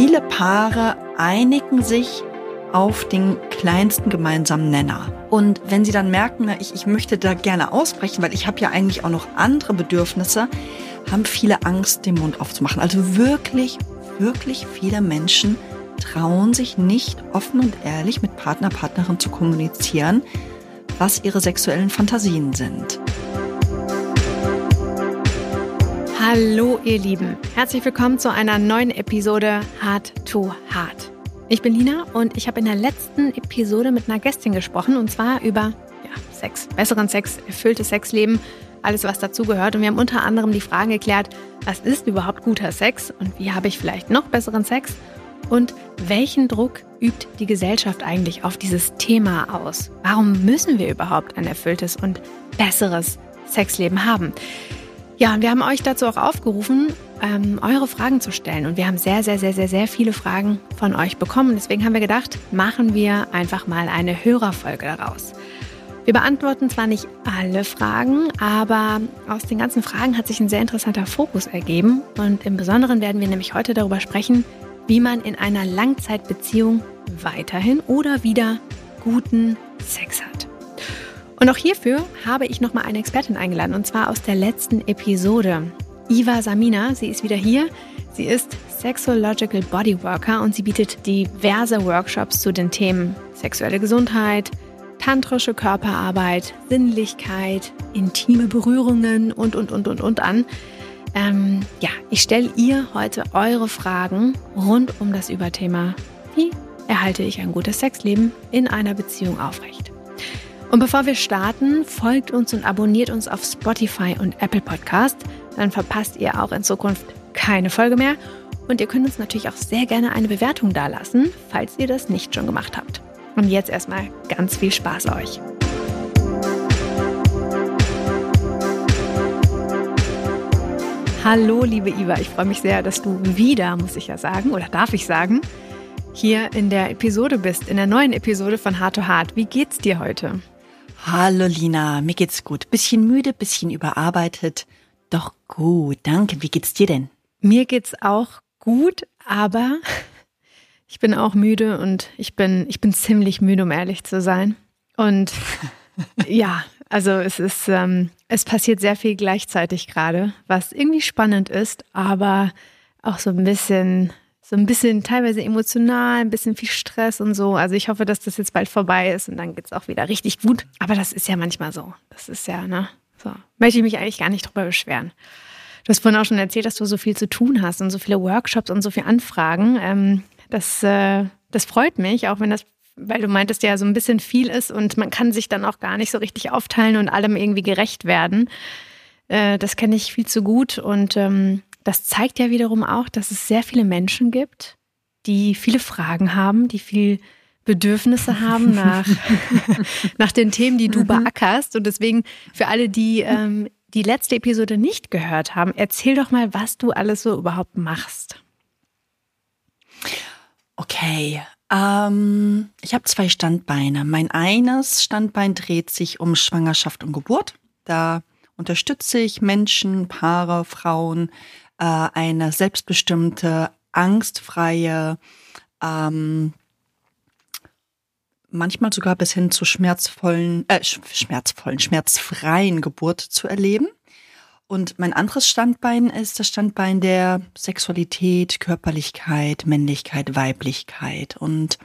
viele Paare einigen sich auf den kleinsten gemeinsamen Nenner. Und wenn sie dann merken, na, ich, ich möchte da gerne ausbrechen, weil ich habe ja eigentlich auch noch andere Bedürfnisse, haben viele Angst, den Mund aufzumachen. Also wirklich, wirklich viele Menschen trauen sich nicht offen und ehrlich mit Partner, Partnerin zu kommunizieren, was ihre sexuellen Fantasien sind. Hallo ihr Lieben, herzlich willkommen zu einer neuen Episode Hard to Hard. Ich bin Lina und ich habe in der letzten Episode mit einer Gästin gesprochen und zwar über ja, Sex, besseren Sex, erfülltes Sexleben, alles was dazugehört. Und wir haben unter anderem die Fragen geklärt, was ist überhaupt guter Sex und wie habe ich vielleicht noch besseren Sex und welchen Druck übt die Gesellschaft eigentlich auf dieses Thema aus? Warum müssen wir überhaupt ein erfülltes und besseres Sexleben haben? Ja, und wir haben euch dazu auch aufgerufen, ähm, eure Fragen zu stellen. Und wir haben sehr, sehr, sehr, sehr, sehr viele Fragen von euch bekommen. Deswegen haben wir gedacht, machen wir einfach mal eine Hörerfolge daraus. Wir beantworten zwar nicht alle Fragen, aber aus den ganzen Fragen hat sich ein sehr interessanter Fokus ergeben. Und im Besonderen werden wir nämlich heute darüber sprechen, wie man in einer Langzeitbeziehung weiterhin oder wieder guten Sex hat. Und auch hierfür habe ich nochmal eine Expertin eingeladen, und zwar aus der letzten Episode. Iva Samina, sie ist wieder hier. Sie ist Sexological Bodyworker und sie bietet diverse Workshops zu den Themen sexuelle Gesundheit, tantrische Körperarbeit, Sinnlichkeit, intime Berührungen und, und, und, und, und an. Ähm, ja, ich stelle ihr heute eure Fragen rund um das Überthema, wie erhalte ich ein gutes Sexleben in einer Beziehung aufrecht. Und bevor wir starten, folgt uns und abonniert uns auf Spotify und Apple Podcast. Dann verpasst ihr auch in Zukunft keine Folge mehr. Und ihr könnt uns natürlich auch sehr gerne eine Bewertung dalassen, falls ihr das nicht schon gemacht habt. Und jetzt erstmal ganz viel Spaß euch. Hallo, liebe Iva, ich freue mich sehr, dass du wieder, muss ich ja sagen, oder darf ich sagen, hier in der Episode bist, in der neuen Episode von Hard to Hard. Wie geht's dir heute? Hallo Lina, mir geht's gut. Bisschen müde, bisschen überarbeitet. Doch gut, danke. Wie geht's dir denn? Mir geht's auch gut, aber ich bin auch müde und ich bin, ich bin ziemlich müde, um ehrlich zu sein. Und ja, also es ist, ähm, es passiert sehr viel gleichzeitig gerade, was irgendwie spannend ist, aber auch so ein bisschen so ein bisschen teilweise emotional, ein bisschen viel Stress und so. Also ich hoffe, dass das jetzt bald vorbei ist und dann geht es auch wieder richtig gut. Aber das ist ja manchmal so. Das ist ja, ne? So. Möchte ich mich eigentlich gar nicht drüber beschweren. Du hast vorhin auch schon erzählt, dass du so viel zu tun hast und so viele Workshops und so viele Anfragen. Ähm, das, äh, das freut mich, auch wenn das, weil du meintest ja so ein bisschen viel ist und man kann sich dann auch gar nicht so richtig aufteilen und allem irgendwie gerecht werden. Äh, das kenne ich viel zu gut und ähm, das zeigt ja wiederum auch, dass es sehr viele Menschen gibt, die viele Fragen haben, die viel Bedürfnisse haben nach, nach den Themen, die du mhm. beackerst. Und deswegen für alle, die ähm, die letzte Episode nicht gehört haben, erzähl doch mal, was du alles so überhaupt machst. Okay, ähm, ich habe zwei Standbeine. Mein eines Standbein dreht sich um Schwangerschaft und Geburt. Da unterstütze ich Menschen, Paare, Frauen äh, eine selbstbestimmte, angstfreie, ähm, manchmal sogar bis hin zu schmerzvollen, äh, schmerzvollen, schmerzfreien Geburt zu erleben. Und mein anderes Standbein ist das Standbein der Sexualität, Körperlichkeit, Männlichkeit, Weiblichkeit. Und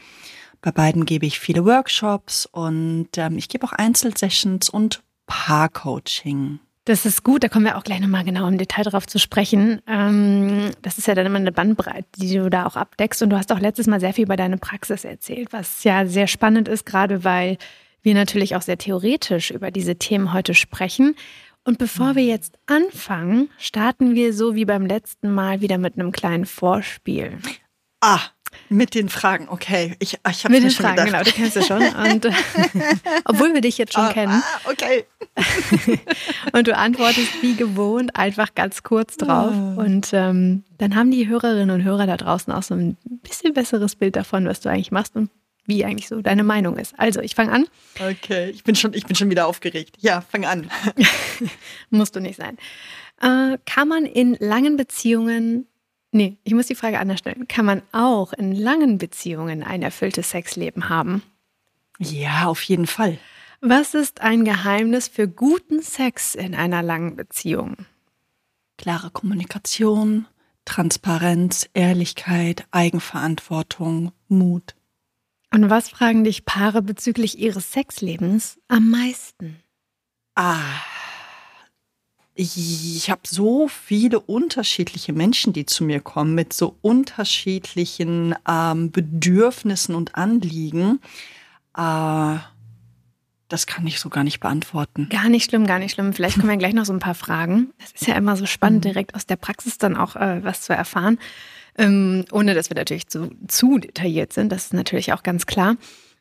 bei beiden gebe ich viele Workshops und ähm, ich gebe auch Einzelsessions und Paarcoaching. Das ist gut, da kommen wir auch gleich nochmal genau im Detail drauf zu sprechen. Ähm, das ist ja dann immer eine Bandbreite, die du da auch abdeckst. Und du hast auch letztes Mal sehr viel über deine Praxis erzählt, was ja sehr spannend ist, gerade weil wir natürlich auch sehr theoretisch über diese Themen heute sprechen. Und bevor wir jetzt anfangen, starten wir so wie beim letzten Mal wieder mit einem kleinen Vorspiel. Ah, mit den Fragen, okay. Ich, ich habe Mit den Fragen, gedacht. genau, du kennst es schon. Und, obwohl wir dich jetzt schon ah, kennen. Ah, okay. und du antwortest wie gewohnt einfach ganz kurz drauf. Oh. Und ähm, dann haben die Hörerinnen und Hörer da draußen auch so ein bisschen besseres Bild davon, was du eigentlich machst und wie eigentlich so deine Meinung ist. Also, ich fange an. Okay, ich bin, schon, ich bin schon wieder aufgeregt. Ja, fang an. Musst du nicht sein. Äh, kann man in langen Beziehungen Nee, ich muss die Frage anders stellen. Kann man auch in langen Beziehungen ein erfülltes Sexleben haben? Ja, auf jeden Fall. Was ist ein Geheimnis für guten Sex in einer langen Beziehung? Klare Kommunikation, Transparenz, Ehrlichkeit, Eigenverantwortung, Mut. Und was fragen dich Paare bezüglich ihres Sexlebens am meisten? Ah, ich habe so viele unterschiedliche Menschen, die zu mir kommen mit so unterschiedlichen ähm, Bedürfnissen und Anliegen. Äh, das kann ich so gar nicht beantworten. Gar nicht schlimm, gar nicht schlimm. Vielleicht kommen ja gleich noch so ein paar Fragen. Das ist ja immer so spannend, mhm. direkt aus der Praxis dann auch äh, was zu erfahren. Ähm, ohne dass wir natürlich zu, zu detailliert sind. Das ist natürlich auch ganz klar.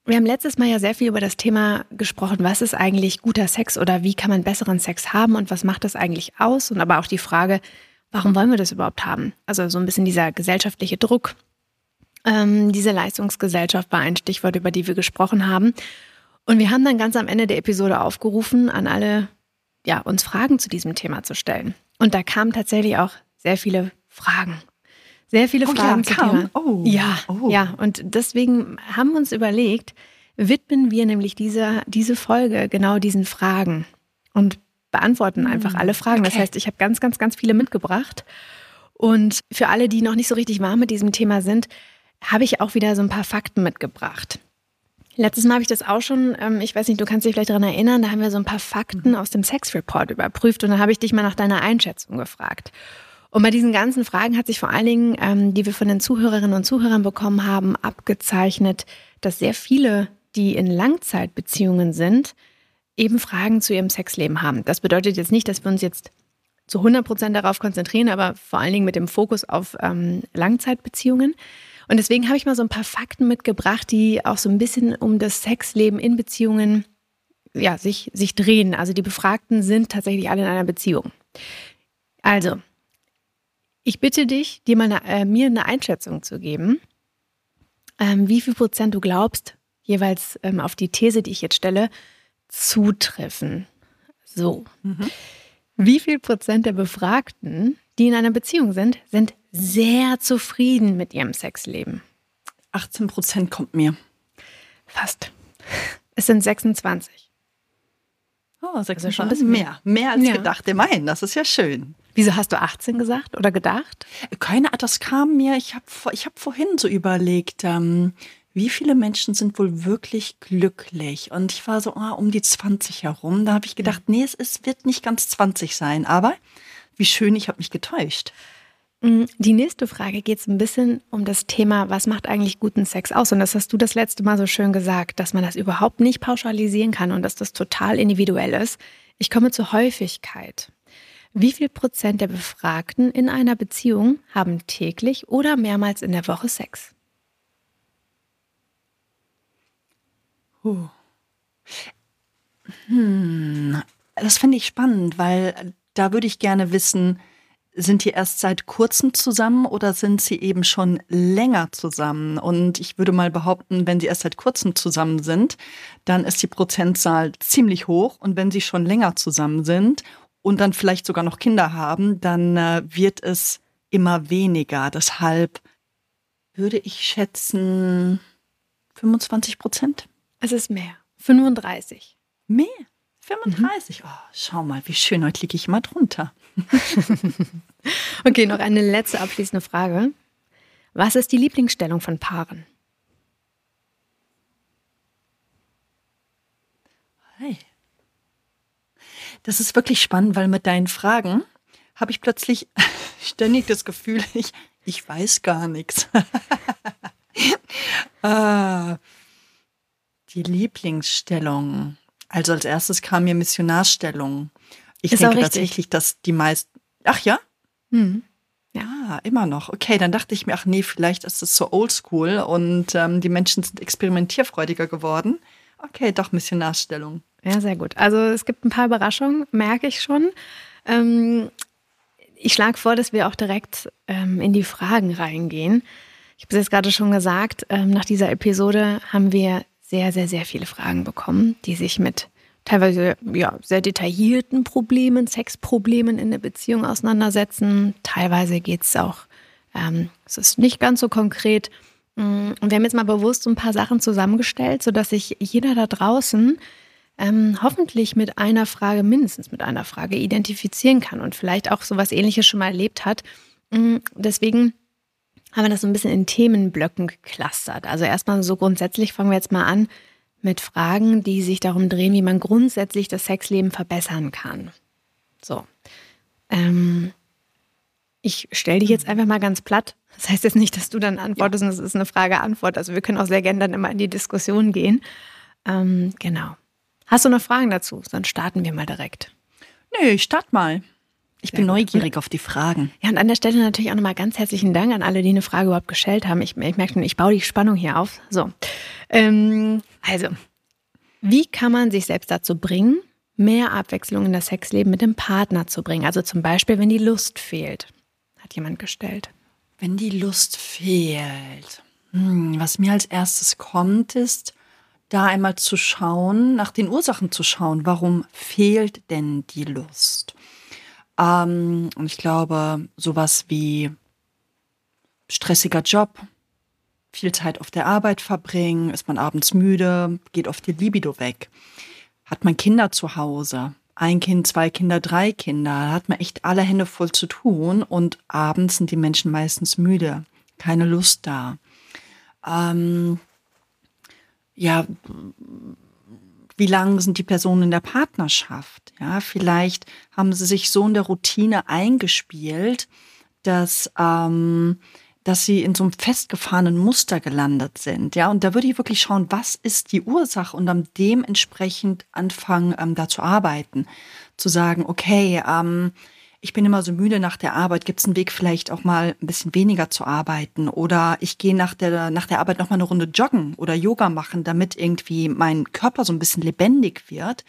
Wir haben letztes Mal ja sehr viel über das Thema gesprochen, was ist eigentlich guter Sex oder wie kann man besseren Sex haben und was macht das eigentlich aus? Und aber auch die Frage, warum wollen wir das überhaupt haben? Also so ein bisschen dieser gesellschaftliche Druck. Ähm, diese Leistungsgesellschaft war ein Stichwort, über die wir gesprochen haben. Und wir haben dann ganz am Ende der Episode aufgerufen, an alle, ja, uns Fragen zu diesem Thema zu stellen. Und da kamen tatsächlich auch sehr viele Fragen. Sehr viele oh, Fragen ja, Thema. Oh. Ja, oh. ja. Und deswegen haben wir uns überlegt, widmen wir nämlich diese, diese Folge genau diesen Fragen und beantworten einfach hm, alle Fragen. Okay. Das heißt, ich habe ganz, ganz, ganz viele mitgebracht. Und für alle, die noch nicht so richtig warm mit diesem Thema sind, habe ich auch wieder so ein paar Fakten mitgebracht. Letztes Mal habe ich das auch schon, ähm, ich weiß nicht, du kannst dich vielleicht daran erinnern, da haben wir so ein paar Fakten mhm. aus dem Sex Report überprüft und dann habe ich dich mal nach deiner Einschätzung gefragt. Und bei diesen ganzen Fragen hat sich vor allen Dingen, ähm, die wir von den Zuhörerinnen und Zuhörern bekommen haben, abgezeichnet, dass sehr viele, die in Langzeitbeziehungen sind, eben Fragen zu ihrem Sexleben haben. Das bedeutet jetzt nicht, dass wir uns jetzt zu 100 Prozent darauf konzentrieren, aber vor allen Dingen mit dem Fokus auf ähm, Langzeitbeziehungen. Und deswegen habe ich mal so ein paar Fakten mitgebracht, die auch so ein bisschen um das Sexleben in Beziehungen ja, sich, sich drehen. Also die Befragten sind tatsächlich alle in einer Beziehung. Also, ich bitte dich, dir mal eine, äh, mir eine Einschätzung zu geben, ähm, wie viel Prozent du glaubst, jeweils ähm, auf die These, die ich jetzt stelle, zutreffen. So. Mhm. Wie viel Prozent der Befragten, die in einer Beziehung sind, sind sehr zufrieden mit ihrem Sexleben. 18 Prozent kommt mir. Fast. Es sind 26. Oh, 26 also schon ein bisschen mehr. Mehr als ja. gedacht. Immerhin, das ist ja schön. Wieso hast du 18 gesagt oder gedacht? Keine, das kam mir, ich habe ich hab vorhin so überlegt, ähm, wie viele Menschen sind wohl wirklich glücklich? Und ich war so ah, um die 20 herum. Da habe ich gedacht, nee, es ist, wird nicht ganz 20 sein. Aber wie schön, ich habe mich getäuscht. Mm, die nächste Frage geht es ein bisschen um das Thema, was macht eigentlich guten Sex aus? Und das hast du das letzte Mal so schön gesagt, dass man das überhaupt nicht pauschalisieren kann und dass das total individuell ist. Ich komme zur Häufigkeit. Wie viel Prozent der Befragten in einer Beziehung haben täglich oder mehrmals in der Woche Sex? Hm, das finde ich spannend, weil da würde ich gerne wissen, sind die erst seit kurzem zusammen oder sind sie eben schon länger zusammen? Und ich würde mal behaupten, wenn sie erst seit kurzem zusammen sind, dann ist die Prozentzahl ziemlich hoch. Und wenn sie schon länger zusammen sind und dann vielleicht sogar noch Kinder haben, dann äh, wird es immer weniger. Deshalb würde ich schätzen 25 Prozent. Es ist mehr. 35. Mehr? 35. Mhm. Oh, schau mal, wie schön. Heute liege ich mal drunter. okay, noch eine letzte abschließende Frage. Was ist die Lieblingsstellung von Paaren? Hey. Das ist wirklich spannend, weil mit deinen Fragen habe ich plötzlich ständig das Gefühl, ich, ich weiß gar nichts. ah, die Lieblingsstellung. Also als erstes kam mir Missionarstellung. Ich ist denke tatsächlich, dass die meisten. Ach ja? Hm. Ja, immer noch. Okay, dann dachte ich mir, ach nee, vielleicht ist es so oldschool und ähm, die Menschen sind experimentierfreudiger geworden. Okay, doch Missionarstellung. Ja, sehr gut. Also es gibt ein paar Überraschungen, merke ich schon. Ähm, ich schlage vor, dass wir auch direkt ähm, in die Fragen reingehen. Ich habe es jetzt gerade schon gesagt, ähm, nach dieser Episode haben wir sehr, sehr, sehr viele Fragen bekommen, die sich mit teilweise ja, sehr detaillierten Problemen, Sexproblemen in der Beziehung auseinandersetzen. Teilweise geht es auch Ähm, es ist nicht ganz so konkret. Mm, und wir haben jetzt mal bewusst ein paar Sachen zusammengestellt, sodass sich jeder da draußen ähm, hoffentlich mit einer Frage, mindestens mit einer Frage identifizieren kann und vielleicht auch so was ähnliches schon mal erlebt hat. Mm, deswegen haben wir das so ein bisschen in Themenblöcken geclustert. Also erstmal so grundsätzlich fangen wir jetzt mal an mit Fragen, die sich darum drehen, wie man grundsätzlich das Sexleben verbessern kann. So. Ähm, ich stelle dich jetzt einfach mal ganz platt. Das heißt jetzt nicht, dass du dann antwortest ja. und es ist eine Frage-Antwort. Also wir können auch sehr gerne dann immer in die Diskussion gehen. Ähm, genau. Hast du noch Fragen dazu? Sonst starten wir mal direkt. Nö, ich starte mal. Ich bin neugierig auf die Fragen. Ja, und an der Stelle natürlich auch nochmal ganz herzlichen Dank an alle, die eine Frage überhaupt gestellt haben. Ich, ich merke schon, ich baue die Spannung hier auf. So. Ähm, also, wie kann man sich selbst dazu bringen, mehr Abwechslung in das Sexleben mit dem Partner zu bringen? Also zum Beispiel, wenn die Lust fehlt, hat jemand gestellt. Wenn die Lust fehlt. Hm, was mir als erstes kommt, ist, da einmal zu schauen, nach den Ursachen zu schauen. Warum fehlt denn die Lust? Ähm, und ich glaube, sowas wie stressiger Job, viel Zeit auf der Arbeit verbringen, ist man abends müde, geht oft die Libido weg. Hat man Kinder zu Hause, ein Kind, zwei Kinder, drei Kinder, hat man echt alle Hände voll zu tun und abends sind die Menschen meistens müde, keine Lust da. Ähm, ja, wie lang sind die Personen in der Partnerschaft? Ja, vielleicht haben sie sich so in der Routine eingespielt, dass, ähm, dass sie in so einem festgefahrenen Muster gelandet sind. Ja, und da würde ich wirklich schauen, was ist die Ursache und dann dementsprechend anfangen, ähm, da zu arbeiten. Zu sagen, okay, ähm, ich bin immer so müde nach der Arbeit, gibt es einen Weg vielleicht auch mal ein bisschen weniger zu arbeiten oder ich gehe nach der, nach der Arbeit noch mal eine Runde joggen oder Yoga machen, damit irgendwie mein Körper so ein bisschen lebendig wird.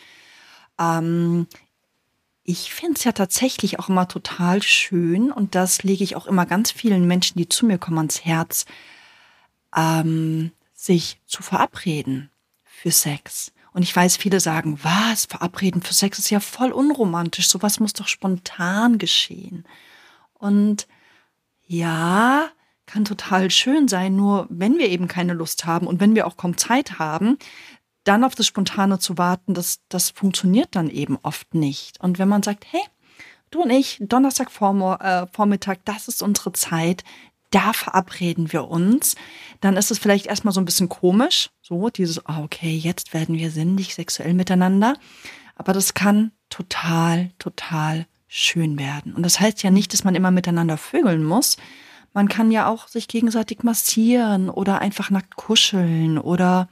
Ähm, ich finde es ja tatsächlich auch immer total schön und das lege ich auch immer ganz vielen Menschen, die zu mir kommen, ans Herz, ähm, sich zu verabreden für Sex. Und ich weiß, viele sagen, was, verabreden für Sex ist ja voll unromantisch, sowas muss doch spontan geschehen. Und ja, kann total schön sein, nur wenn wir eben keine Lust haben und wenn wir auch kaum Zeit haben, dann auf das Spontane zu warten, das, das funktioniert dann eben oft nicht. Und wenn man sagt, hey, du und ich, Donnerstag äh, Vormittag, das ist unsere Zeit, da verabreden wir uns, dann ist es vielleicht erstmal so ein bisschen komisch, so dieses, oh, okay, jetzt werden wir sinnlich sexuell miteinander, aber das kann total, total schön werden. Und das heißt ja nicht, dass man immer miteinander vögeln muss. Man kann ja auch sich gegenseitig massieren oder einfach nackt kuscheln oder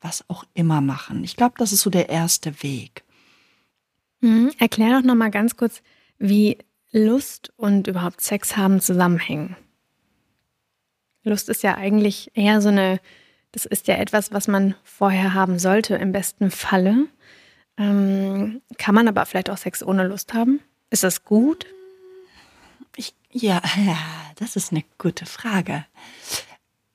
was auch immer machen. Ich glaube, das ist so der erste Weg. Mhm. Erklär doch noch mal ganz kurz, wie Lust und überhaupt Sex haben zusammenhängen. Lust ist ja eigentlich eher so eine, das ist ja etwas, was man vorher haben sollte, im besten Falle. Ähm, kann man aber vielleicht auch Sex ohne Lust haben? Ist das gut? Ich, ja, das ist eine gute Frage.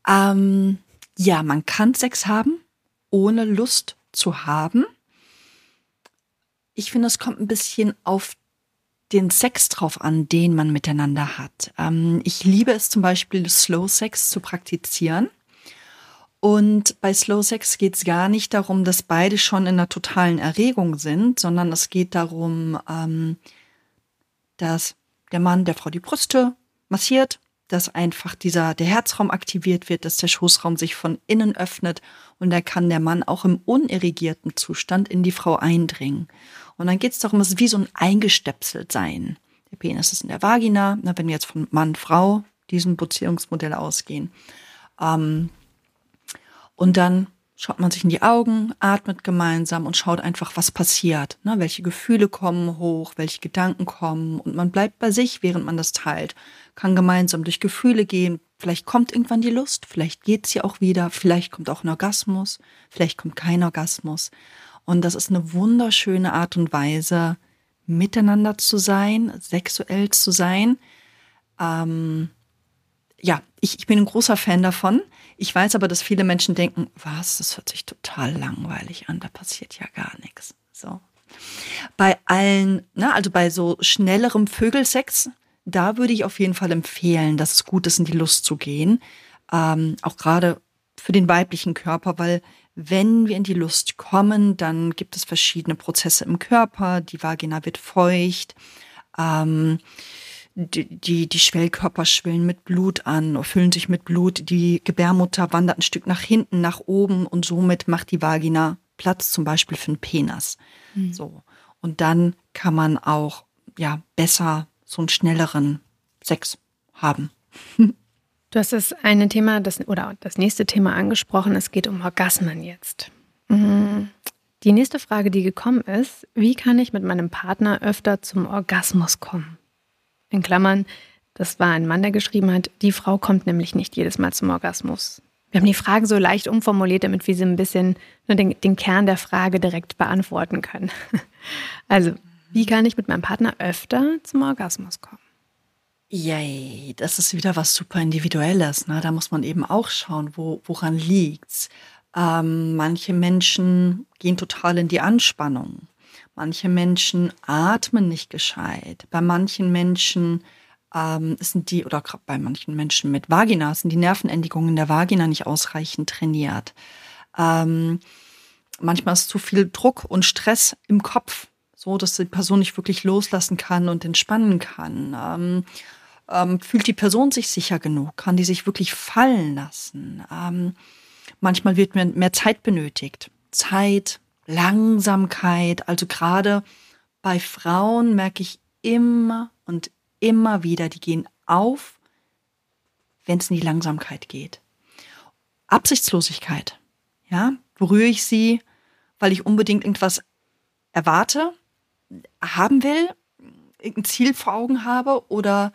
Ähm, ja, man kann Sex haben, ohne Lust zu haben. Ich finde, es kommt ein bisschen auf den Sex drauf an, den man miteinander hat. Ähm, ich liebe es zum Beispiel, Slow Sex zu praktizieren. Und bei Slow Sex geht es gar nicht darum, dass beide schon in einer totalen Erregung sind, sondern es geht darum, ähm, dass der Mann der Frau die Brüste massiert, dass einfach dieser, der Herzraum aktiviert wird, dass der Schoßraum sich von innen öffnet und da kann der Mann auch im unirrigierten Zustand in die Frau eindringen. Und dann geht es darum, es ist wie so ein eingestöpselt sein. Der Penis ist in der Vagina, na, wenn wir jetzt von Mann, Frau diesem Beziehungsmodell ausgehen. Ähm, und dann schaut man sich in die Augen, atmet gemeinsam und schaut einfach, was passiert. Ne? Welche Gefühle kommen hoch, welche Gedanken kommen. Und man bleibt bei sich, während man das teilt. Kann gemeinsam durch Gefühle gehen. Vielleicht kommt irgendwann die Lust, vielleicht geht sie auch wieder, vielleicht kommt auch ein Orgasmus, vielleicht kommt kein Orgasmus. Und das ist eine wunderschöne Art und Weise, miteinander zu sein, sexuell zu sein. Ähm, ja, ich, ich bin ein großer Fan davon. Ich weiß aber, dass viele Menschen denken, was, das hört sich total langweilig an, da passiert ja gar nichts. So. Bei allen, ne, also bei so schnellerem Vögelsex da würde ich auf jeden Fall empfehlen, dass es gut ist, in die Lust zu gehen. Ähm, auch gerade für den weiblichen Körper, weil wenn wir in die Lust kommen, dann gibt es verschiedene Prozesse im Körper. Die Vagina wird feucht. Ähm, die, die, die Schwellkörper schwillen mit Blut an, füllen sich mit Blut. Die Gebärmutter wandert ein Stück nach hinten, nach oben und somit macht die Vagina Platz zum Beispiel für einen Penis. Mhm. So. Und dann kann man auch ja besser so einen schnelleren Sex haben. Du hast das eine Thema, das, oder das nächste Thema angesprochen. Es geht um Orgasmen jetzt. Mhm. Die nächste Frage, die gekommen ist, wie kann ich mit meinem Partner öfter zum Orgasmus kommen? In Klammern, das war ein Mann, der geschrieben hat, die Frau kommt nämlich nicht jedes Mal zum Orgasmus. Wir haben die Frage so leicht umformuliert, damit wir sie ein bisschen nur den, den Kern der Frage direkt beantworten können. Also, wie kann ich mit meinem Partner öfter zum Orgasmus kommen? Yay, das ist wieder was super Individuelles. Ne? Da muss man eben auch schauen, wo, woran liegt's. Ähm, manche Menschen gehen total in die Anspannung. Manche Menschen atmen nicht gescheit. Bei manchen Menschen ähm, sind die, oder bei manchen Menschen mit Vagina, sind die Nervenendigungen der Vagina nicht ausreichend trainiert. Ähm, manchmal ist zu viel Druck und Stress im Kopf, so dass die Person nicht wirklich loslassen kann und entspannen kann. Ähm, ähm, fühlt die Person sich sicher genug? Kann die sich wirklich fallen lassen? Ähm, manchmal wird mehr, mehr Zeit benötigt. Zeit, Langsamkeit. Also gerade bei Frauen merke ich immer und immer wieder, die gehen auf, wenn es in die Langsamkeit geht. Absichtslosigkeit. Ja, berühre ich sie, weil ich unbedingt irgendwas erwarte, haben will, irgendein Ziel vor Augen habe oder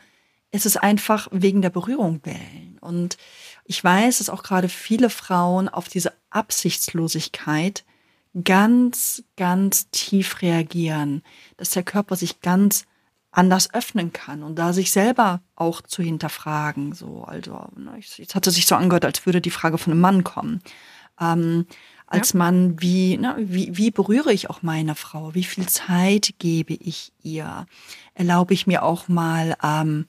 es ist einfach wegen der Berührung bellen. Und ich weiß, dass auch gerade viele Frauen auf diese Absichtslosigkeit ganz, ganz tief reagieren, dass der Körper sich ganz anders öffnen kann und da sich selber auch zu hinterfragen. So, also, ne, jetzt hatte sich so angehört, als würde die Frage von einem Mann kommen. Ähm, als ja. Mann, wie, ne, wie, wie berühre ich auch meine Frau? Wie viel Zeit gebe ich ihr? Erlaube ich mir auch mal ähm,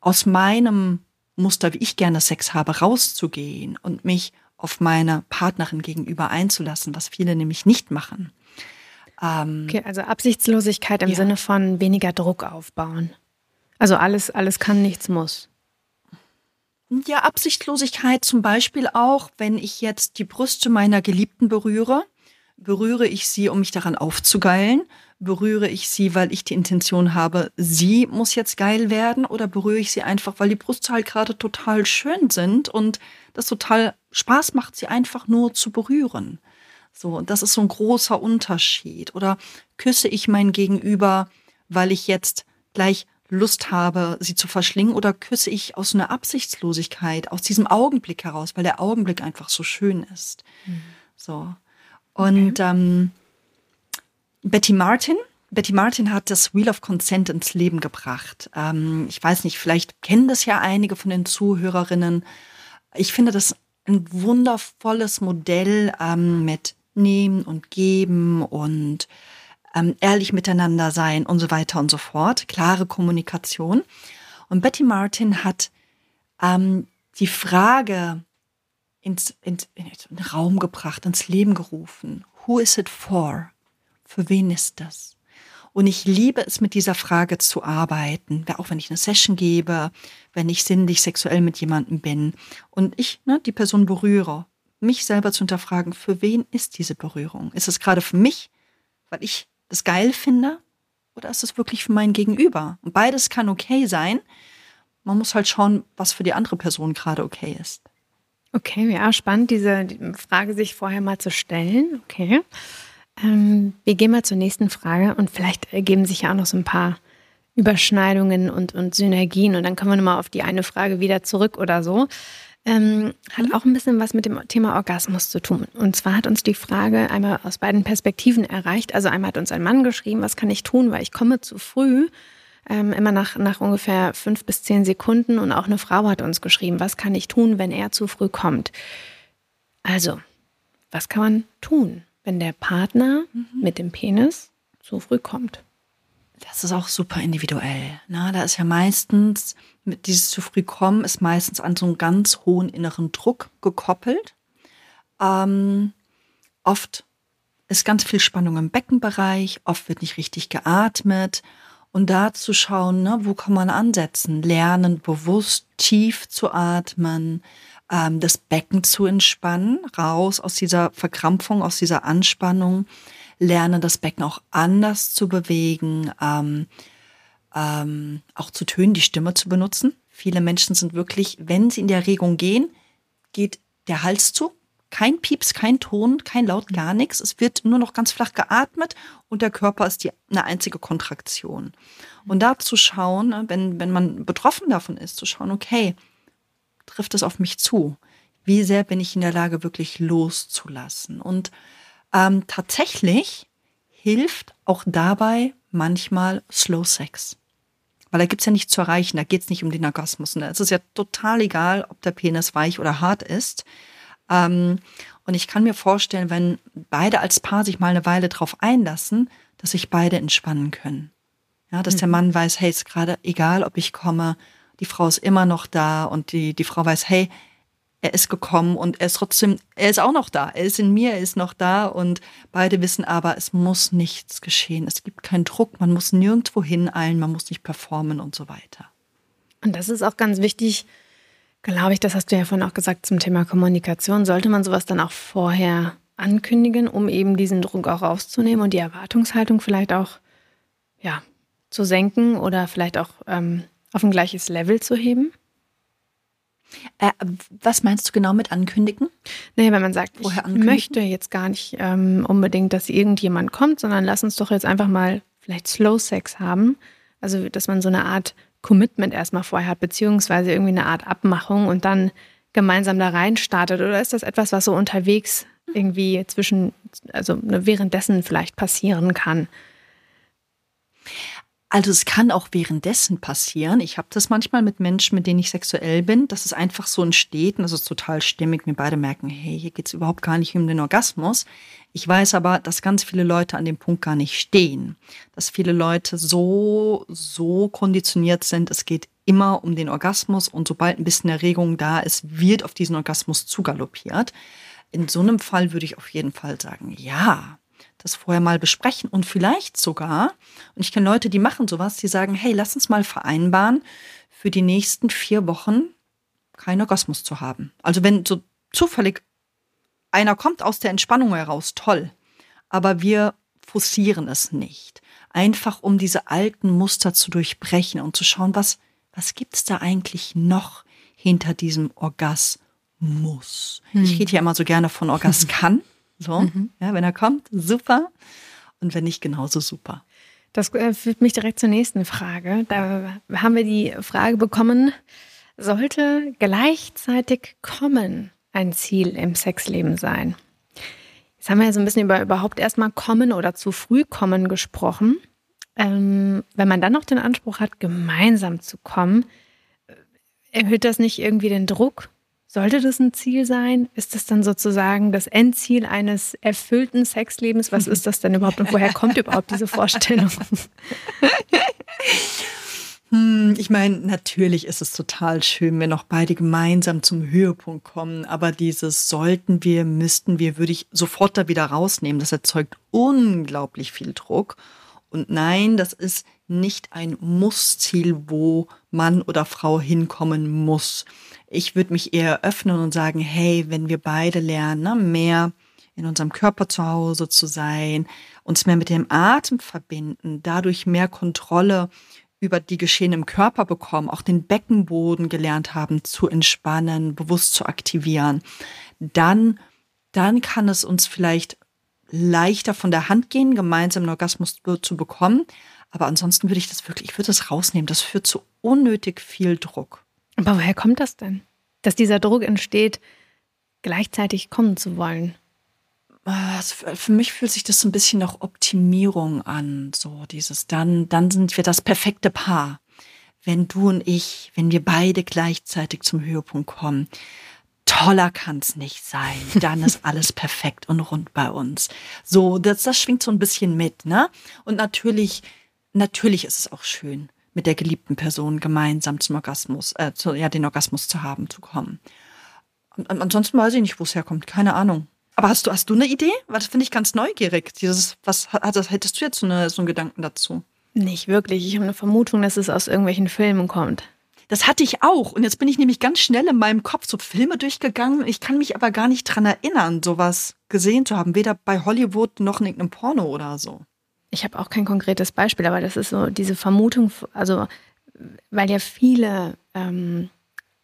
aus meinem Muster, wie ich gerne Sex habe, rauszugehen und mich auf meine Partnerin gegenüber einzulassen, was viele nämlich nicht machen. Ähm, okay, also Absichtslosigkeit im ja. Sinne von weniger Druck aufbauen. Also alles, alles kann, nichts muss. Ja, Absichtslosigkeit zum Beispiel auch, wenn ich jetzt die Brüste meiner Geliebten berühre, berühre ich sie, um mich daran aufzugeilen, berühre ich sie, weil ich die Intention habe, sie muss jetzt geil werden oder berühre ich sie einfach, weil die Brüste halt gerade total schön sind und das total Spaß macht, sie einfach nur zu berühren. So, und das ist so ein großer Unterschied. Oder küsse ich mein Gegenüber, weil ich jetzt gleich Lust habe, sie zu verschlingen, oder küsse ich aus einer Absichtslosigkeit, aus diesem Augenblick heraus, weil der Augenblick einfach so schön ist. Mhm. So. Und okay. ähm, Betty Martin. Betty Martin hat das Wheel of Consent ins Leben gebracht. Ähm, ich weiß nicht, vielleicht kennen das ja einige von den Zuhörerinnen. Ich finde das ein wundervolles Modell ähm, mit Nehmen und Geben und ähm, ehrlich miteinander sein und so weiter und so fort. Klare Kommunikation. Und Betty Martin hat ähm, die Frage ins, ins, in Raum gebracht, ins Leben gerufen. Who is it for? Für wen ist das? Und ich liebe es, mit dieser Frage zu arbeiten, auch wenn ich eine Session gebe, wenn ich sinnlich sexuell mit jemandem bin und ich ne, die Person berühre, mich selber zu hinterfragen, für wen ist diese Berührung? Ist es gerade für mich, weil ich das geil finde, oder ist es wirklich für mein Gegenüber? Und beides kann okay sein. Man muss halt schauen, was für die andere Person gerade okay ist. Okay, ja, spannend, diese Frage sich vorher mal zu stellen. Okay. Ähm, wir gehen mal zur nächsten Frage und vielleicht ergeben sich ja auch noch so ein paar Überschneidungen und, und Synergien und dann können wir nochmal auf die eine Frage wieder zurück oder so. Ähm, hat mhm. auch ein bisschen was mit dem Thema Orgasmus zu tun. Und zwar hat uns die Frage einmal aus beiden Perspektiven erreicht. Also einmal hat uns ein Mann geschrieben, was kann ich tun, weil ich komme zu früh. Ähm, immer nach, nach ungefähr fünf bis zehn Sekunden. Und auch eine Frau hat uns geschrieben, was kann ich tun, wenn er zu früh kommt. Also, was kann man tun? Wenn der Partner mhm. mit dem Penis zu früh kommt. Das ist auch super individuell. Na, da ist ja meistens, mit dieses zu früh kommen, ist meistens an so einen ganz hohen inneren Druck gekoppelt. Ähm, oft ist ganz viel Spannung im Beckenbereich, oft wird nicht richtig geatmet. Und da zu schauen, ne, wo kann man ansetzen? Lernen, bewusst tief zu atmen, ähm, das Becken zu entspannen, raus aus dieser Verkrampfung, aus dieser Anspannung lerne das Becken auch anders zu bewegen, ähm, ähm, auch zu tönen, die Stimme zu benutzen. Viele Menschen sind wirklich, wenn sie in der Erregung gehen, geht der Hals zu. Kein Pieps, kein Ton, kein Laut, gar nichts. Es wird nur noch ganz flach geatmet und der Körper ist die, eine einzige Kontraktion. Und da zu schauen, ne, wenn, wenn man betroffen davon ist, zu schauen, okay, trifft es auf mich zu? Wie sehr bin ich in der Lage, wirklich loszulassen? Und ähm, tatsächlich hilft auch dabei manchmal Slow Sex. Weil da gibt's ja nichts zu erreichen, da geht's nicht um den Orgasmus. Ne? Es ist ja total egal, ob der Penis weich oder hart ist. Ähm, und ich kann mir vorstellen, wenn beide als Paar sich mal eine Weile drauf einlassen, dass sich beide entspannen können. Ja, dass mhm. der Mann weiß, hey, ist gerade egal, ob ich komme, die Frau ist immer noch da und die, die Frau weiß, hey, er ist gekommen und er ist trotzdem, er ist auch noch da. Er ist in mir, er ist noch da und beide wissen aber, es muss nichts geschehen. Es gibt keinen Druck, man muss nirgendwo hineilen, man muss nicht performen und so weiter. Und das ist auch ganz wichtig, glaube ich, das hast du ja vorhin auch gesagt zum Thema Kommunikation. Sollte man sowas dann auch vorher ankündigen, um eben diesen Druck auch rauszunehmen und die Erwartungshaltung vielleicht auch, ja, zu senken oder vielleicht auch ähm, auf ein gleiches Level zu heben? Äh, was meinst du genau mit ankündigen? Nee, wenn man sagt, ich möchte jetzt gar nicht ähm, unbedingt, dass irgendjemand kommt, sondern lass uns doch jetzt einfach mal vielleicht Slow Sex haben. Also, dass man so eine Art Commitment erstmal vorher hat, beziehungsweise irgendwie eine Art Abmachung und dann gemeinsam da rein startet. Oder ist das etwas, was so unterwegs irgendwie zwischen, also ne, währenddessen vielleicht passieren kann? Also es kann auch währenddessen passieren. Ich habe das manchmal mit Menschen, mit denen ich sexuell bin, dass es einfach so entsteht und das ist total stimmig. Wir beide merken, hey, hier geht's überhaupt gar nicht um den Orgasmus. Ich weiß aber, dass ganz viele Leute an dem Punkt gar nicht stehen. Dass viele Leute so, so konditioniert sind, es geht immer um den Orgasmus und sobald ein bisschen Erregung da ist, wird auf diesen Orgasmus zugaloppiert. In so einem Fall würde ich auf jeden Fall sagen, ja, das vorher mal besprechen und vielleicht sogar, und ich kenne Leute, die machen sowas, die sagen, hey, lass uns mal vereinbaren, für die nächsten vier Wochen keinen Orgasmus zu haben. Also wenn so zufällig einer kommt aus der Entspannung heraus, toll, aber wir forcieren es nicht. Einfach um diese alten Muster zu durchbrechen und zu schauen, was, was gibt's da eigentlich noch hinter diesem Orgasmus? Hm. Ich rede ja immer so gerne von Orgas kann. So, mhm. ja, wenn er kommt, super. Und wenn nicht, genauso super. Das äh, führt mich direkt zur nächsten Frage. Da haben wir die Frage bekommen, sollte gleichzeitig kommen ein Ziel im Sexleben sein? Jetzt haben wir ja so ein bisschen über überhaupt erstmal kommen oder zu früh kommen gesprochen. Ähm, wenn man dann noch den Anspruch hat, gemeinsam zu kommen, erhöht das nicht irgendwie den Druck sollte das ein Ziel sein? Ist das dann sozusagen das Endziel eines erfüllten Sexlebens? Was ist das denn überhaupt und woher kommt überhaupt diese Vorstellung? Hm, ich meine, natürlich ist es total schön, wenn auch beide gemeinsam zum Höhepunkt kommen, aber dieses sollten wir, müssten wir, würde ich sofort da wieder rausnehmen. Das erzeugt unglaublich viel Druck. Und nein, das ist nicht ein Muss-Ziel, wo Mann oder Frau hinkommen muss. Ich würde mich eher öffnen und sagen, hey, wenn wir beide lernen, ne, mehr in unserem Körper zu Hause zu sein, uns mehr mit dem Atem verbinden, dadurch mehr Kontrolle über die Geschehen im Körper bekommen, auch den Beckenboden gelernt haben zu entspannen, bewusst zu aktivieren, dann, dann kann es uns vielleicht leichter von der Hand gehen, gemeinsam einen Orgasmus zu bekommen. Aber ansonsten würde ich das wirklich, ich würde das rausnehmen. Das führt zu unnötig viel Druck. Aber woher kommt das denn? Dass dieser Druck entsteht, gleichzeitig kommen zu wollen? Für mich fühlt sich das so ein bisschen nach Optimierung an. So dieses, dann, dann sind wir das perfekte Paar. Wenn du und ich, wenn wir beide gleichzeitig zum Höhepunkt kommen, toller kann's nicht sein. Dann ist alles perfekt und rund bei uns. So, das, das schwingt so ein bisschen mit, ne? Und natürlich natürlich ist es auch schön, mit der geliebten Person gemeinsam zum Orgasmus, äh, zu, ja, den Orgasmus zu haben, zu kommen. Und, ansonsten weiß ich nicht, wo es herkommt. Keine Ahnung. Aber hast du, hast du eine Idee? Das finde ich ganz neugierig. Dieses, was also, hättest du jetzt so, eine, so einen Gedanken dazu? Nicht wirklich. Ich habe eine Vermutung, dass es aus irgendwelchen Filmen kommt. Das hatte ich auch. Und jetzt bin ich nämlich ganz schnell in meinem Kopf so Filme durchgegangen. Ich kann mich aber gar nicht dran erinnern, sowas gesehen zu haben. Weder bei Hollywood noch in irgendeinem Porno oder so. Ich habe auch kein konkretes Beispiel, aber das ist so diese Vermutung, also weil ja viele, ähm,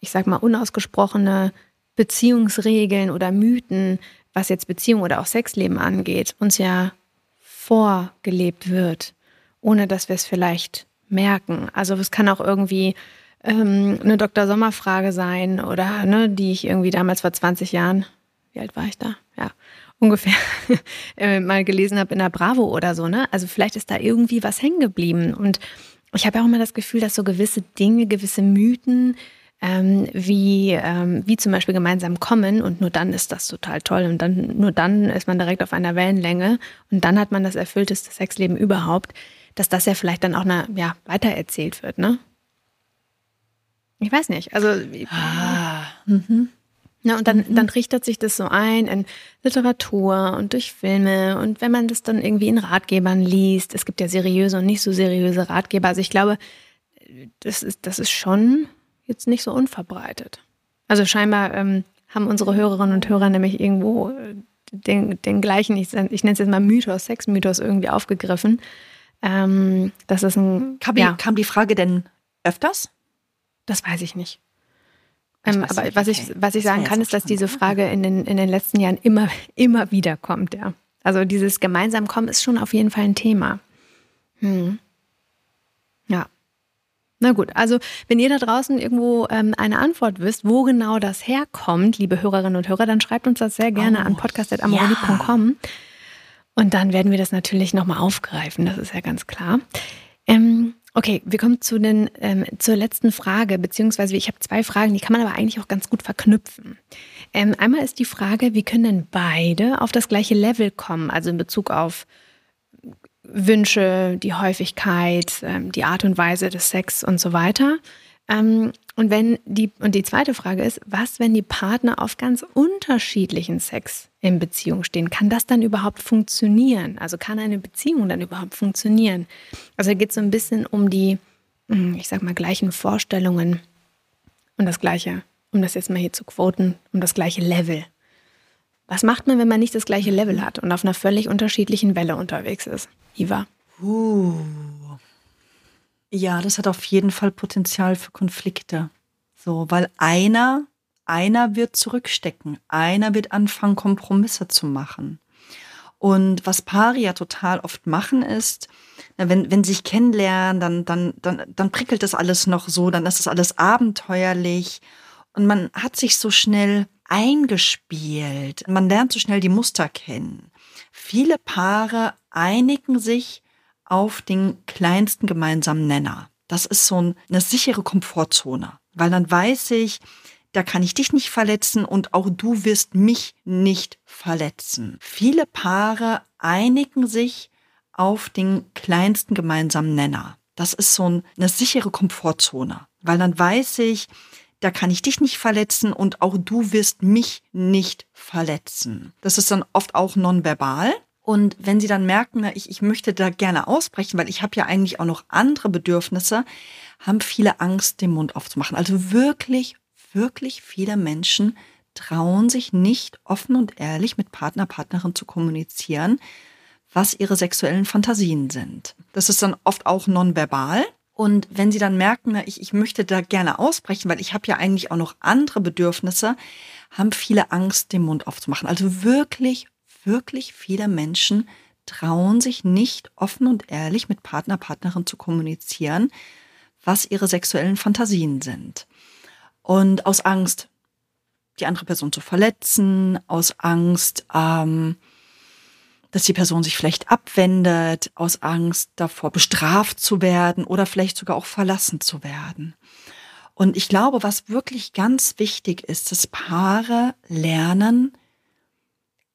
ich sag mal, unausgesprochene Beziehungsregeln oder Mythen, was jetzt Beziehung oder auch Sexleben angeht, uns ja vorgelebt wird, ohne dass wir es vielleicht merken. Also es kann auch irgendwie ähm, eine Dr. Sommer-Frage sein oder ne, die ich irgendwie damals vor 20 Jahren, wie alt war ich da? Ja, ungefähr äh, mal gelesen habe in der Bravo oder so. Ne? Also vielleicht ist da irgendwie was hängen geblieben. Und ich habe ja auch immer das Gefühl, dass so gewisse Dinge, gewisse Mythen, ähm, wie, ähm, wie zum Beispiel gemeinsam kommen und nur dann ist das total toll und dann nur dann ist man direkt auf einer Wellenlänge und dann hat man das erfüllteste Sexleben überhaupt, dass das ja vielleicht dann auch eine, ja, weitererzählt wird, ne? Ich weiß nicht. Also. Ah, mhm. Ja, und dann, mhm. dann richtet sich das so ein in Literatur und durch Filme. Und wenn man das dann irgendwie in Ratgebern liest, es gibt ja seriöse und nicht so seriöse Ratgeber. Also ich glaube, das ist, das ist schon jetzt nicht so unverbreitet. Also scheinbar ähm, haben unsere Hörerinnen und Hörer nämlich irgendwo äh, den, den gleichen, ich, ich nenne es jetzt mal Mythos, Sexmythos irgendwie aufgegriffen. Ähm, das ist ein. Kam, ja. kam die Frage denn öfters? Das weiß ich nicht. Ähm, aber nicht, was, ich, was ich sagen kann, ist, dass diese Frage in den, in den letzten Jahren immer, immer wieder kommt, ja. Also dieses gemeinsam kommen ist schon auf jeden Fall ein Thema. Hm. Ja. Na gut, also wenn ihr da draußen irgendwo ähm, eine Antwort wisst, wo genau das herkommt, liebe Hörerinnen und Hörer, dann schreibt uns das sehr gerne oh, an podcast.amorelli.com. Ja. Und dann werden wir das natürlich nochmal aufgreifen, das ist ja ganz klar. Ähm, Okay, wir kommen zu den, ähm, zur letzten Frage, beziehungsweise ich habe zwei Fragen, die kann man aber eigentlich auch ganz gut verknüpfen. Ähm, einmal ist die Frage, wie können denn beide auf das gleiche Level kommen, also in Bezug auf Wünsche, die Häufigkeit, ähm, die Art und Weise des Sex und so weiter. Ähm, und wenn die, und die zweite Frage ist, was, wenn die Partner auf ganz unterschiedlichen Sex in Beziehung stehen? Kann das dann überhaupt funktionieren? Also kann eine Beziehung dann überhaupt funktionieren? Also geht es so ein bisschen um die, hm, ich sag mal, gleichen Vorstellungen und das gleiche, um das jetzt mal hier zu quoten, um das gleiche Level. Was macht man, wenn man nicht das gleiche Level hat und auf einer völlig unterschiedlichen Welle unterwegs ist? Iva. Uh. Ja, das hat auf jeden Fall Potenzial für Konflikte. So, weil einer, einer wird zurückstecken, einer wird anfangen, Kompromisse zu machen. Und was Paare ja total oft machen ist, wenn, wenn sie sich kennenlernen, dann, dann, dann, dann prickelt das alles noch so, dann ist das alles abenteuerlich und man hat sich so schnell eingespielt. Man lernt so schnell die Muster kennen. Viele Paare einigen sich auf den kleinsten gemeinsamen Nenner. Das ist so eine sichere Komfortzone, weil dann weiß ich, da kann ich dich nicht verletzen und auch du wirst mich nicht verletzen. Viele Paare einigen sich auf den kleinsten gemeinsamen Nenner. Das ist so eine sichere Komfortzone, weil dann weiß ich, da kann ich dich nicht verletzen und auch du wirst mich nicht verletzen. Das ist dann oft auch nonverbal. Und wenn sie dann merken, na, ich, ich möchte da gerne ausbrechen, weil ich habe ja eigentlich auch noch andere Bedürfnisse, haben viele Angst, den Mund aufzumachen. Also wirklich, wirklich viele Menschen trauen sich nicht offen und ehrlich mit Partner, Partnerin zu kommunizieren, was ihre sexuellen Fantasien sind. Das ist dann oft auch nonverbal. Und wenn sie dann merken, na, ich, ich möchte da gerne ausbrechen, weil ich habe ja eigentlich auch noch andere Bedürfnisse, haben viele Angst, den Mund aufzumachen. Also wirklich, wirklich viele Menschen trauen sich nicht offen und ehrlich mit Partner, Partnerin zu kommunizieren, was ihre sexuellen Fantasien sind. Und aus Angst, die andere Person zu verletzen, aus Angst, ähm, dass die Person sich vielleicht abwendet, aus Angst davor bestraft zu werden oder vielleicht sogar auch verlassen zu werden. Und ich glaube, was wirklich ganz wichtig ist, dass Paare lernen,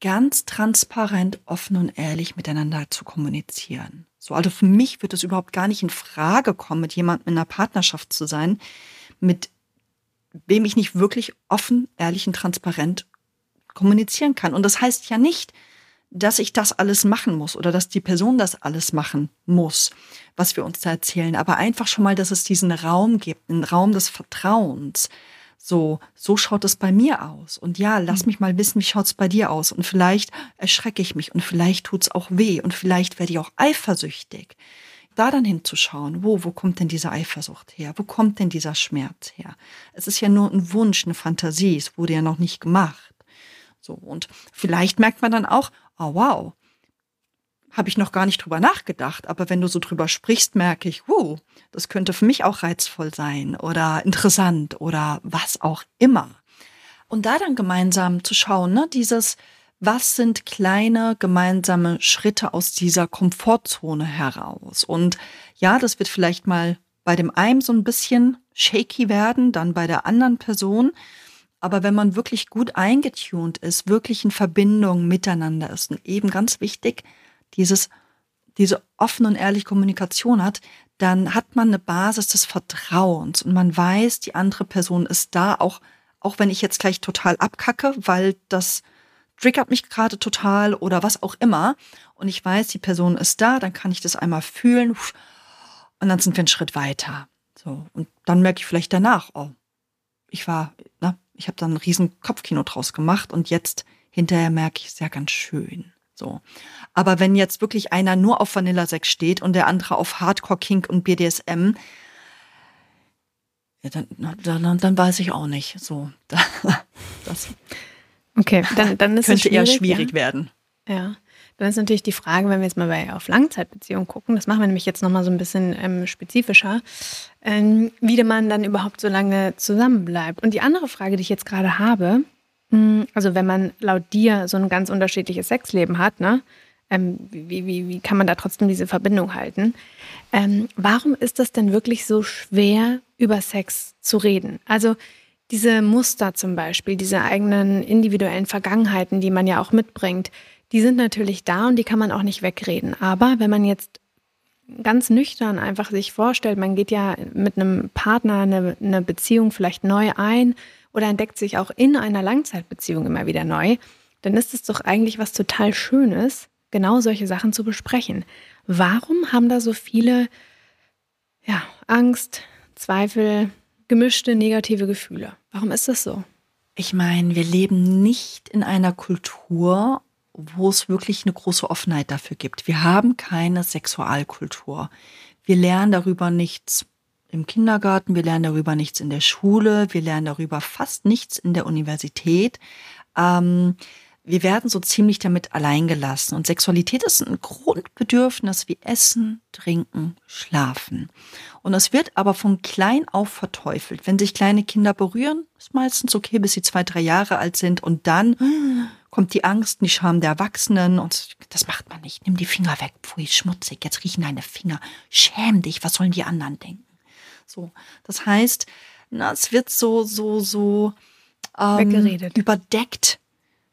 ganz transparent, offen und ehrlich miteinander zu kommunizieren. So, also für mich wird es überhaupt gar nicht in Frage kommen, mit jemandem in einer Partnerschaft zu sein, mit wem ich nicht wirklich offen, ehrlich und transparent kommunizieren kann. Und das heißt ja nicht, dass ich das alles machen muss oder dass die Person das alles machen muss, was wir uns da erzählen, aber einfach schon mal, dass es diesen Raum gibt, einen Raum des Vertrauens. So, so schaut es bei mir aus. Und ja, lass hm. mich mal wissen, wie schaut es bei dir aus. Und vielleicht erschrecke ich mich und vielleicht tut es auch weh und vielleicht werde ich auch eifersüchtig. Da dann hinzuschauen, wo, wo kommt denn diese Eifersucht her? Wo kommt denn dieser Schmerz her? Es ist ja nur ein Wunsch, eine Fantasie, es wurde ja noch nicht gemacht. So, und vielleicht merkt man dann auch, oh wow, habe ich noch gar nicht drüber nachgedacht. Aber wenn du so drüber sprichst, merke ich, wow, das könnte für mich auch reizvoll sein oder interessant oder was auch immer. Und da dann gemeinsam zu schauen, ne, dieses, was sind kleine gemeinsame Schritte aus dieser Komfortzone heraus? Und ja, das wird vielleicht mal bei dem einen so ein bisschen shaky werden, dann bei der anderen Person. Aber wenn man wirklich gut eingetunt ist, wirklich in Verbindung miteinander ist und eben ganz wichtig, dieses, diese offene und ehrliche Kommunikation hat, dann hat man eine Basis des Vertrauens und man weiß, die andere Person ist da, auch, auch wenn ich jetzt gleich total abkacke, weil das triggert mich gerade total oder was auch immer. Und ich weiß, die Person ist da, dann kann ich das einmal fühlen und dann sind wir einen Schritt weiter. So. Und dann merke ich vielleicht danach, oh, ich war, ne, ich habe da ein riesen Kopfkino draus gemacht und jetzt hinterher merke ich es ja ganz schön. So. Aber wenn jetzt wirklich einer nur auf Vanilla Sex steht und der andere auf Hardcore Kink und BDSM, ja, dann, dann, dann weiß ich auch nicht. So, das okay, dann, dann ist könnte es eher schwierig ja? werden. Ja. Dann ist natürlich die Frage, wenn wir jetzt mal bei, auf Langzeitbeziehungen gucken, das machen wir nämlich jetzt nochmal so ein bisschen ähm, spezifischer, ähm, wie man dann überhaupt so lange zusammenbleibt. Und die andere Frage, die ich jetzt gerade habe, also wenn man laut dir so ein ganz unterschiedliches Sexleben hat, ne, ähm, wie, wie, wie kann man da trotzdem diese Verbindung halten? Ähm, warum ist das denn wirklich so schwer, über Sex zu reden? Also diese Muster zum Beispiel, diese eigenen individuellen Vergangenheiten, die man ja auch mitbringt, die sind natürlich da und die kann man auch nicht wegreden. Aber wenn man jetzt ganz nüchtern einfach sich vorstellt, man geht ja mit einem Partner eine, eine Beziehung vielleicht neu ein oder entdeckt sich auch in einer Langzeitbeziehung immer wieder neu, dann ist es doch eigentlich was total Schönes, genau solche Sachen zu besprechen. Warum haben da so viele ja, Angst, Zweifel, gemischte negative Gefühle? Warum ist das so? Ich meine, wir leben nicht in einer Kultur, wo es wirklich eine große Offenheit dafür gibt. Wir haben keine Sexualkultur. Wir lernen darüber nichts im Kindergarten, wir lernen darüber nichts in der Schule, wir lernen darüber fast nichts in der Universität. Ähm, wir werden so ziemlich damit alleingelassen. Und Sexualität ist ein Grundbedürfnis wie Essen, Trinken, Schlafen. Und es wird aber von klein auf verteufelt. Wenn sich kleine Kinder berühren, ist meistens okay, bis sie zwei, drei Jahre alt sind. Und dann kommt die Angst, die Scham der Erwachsenen und das macht man nicht. Nimm die Finger weg. Pfui, schmutzig. Jetzt riechen deine Finger. Schäm dich. Was sollen die anderen denken? So. Das heißt, na, es wird so, so, so, ähm, überdeckt.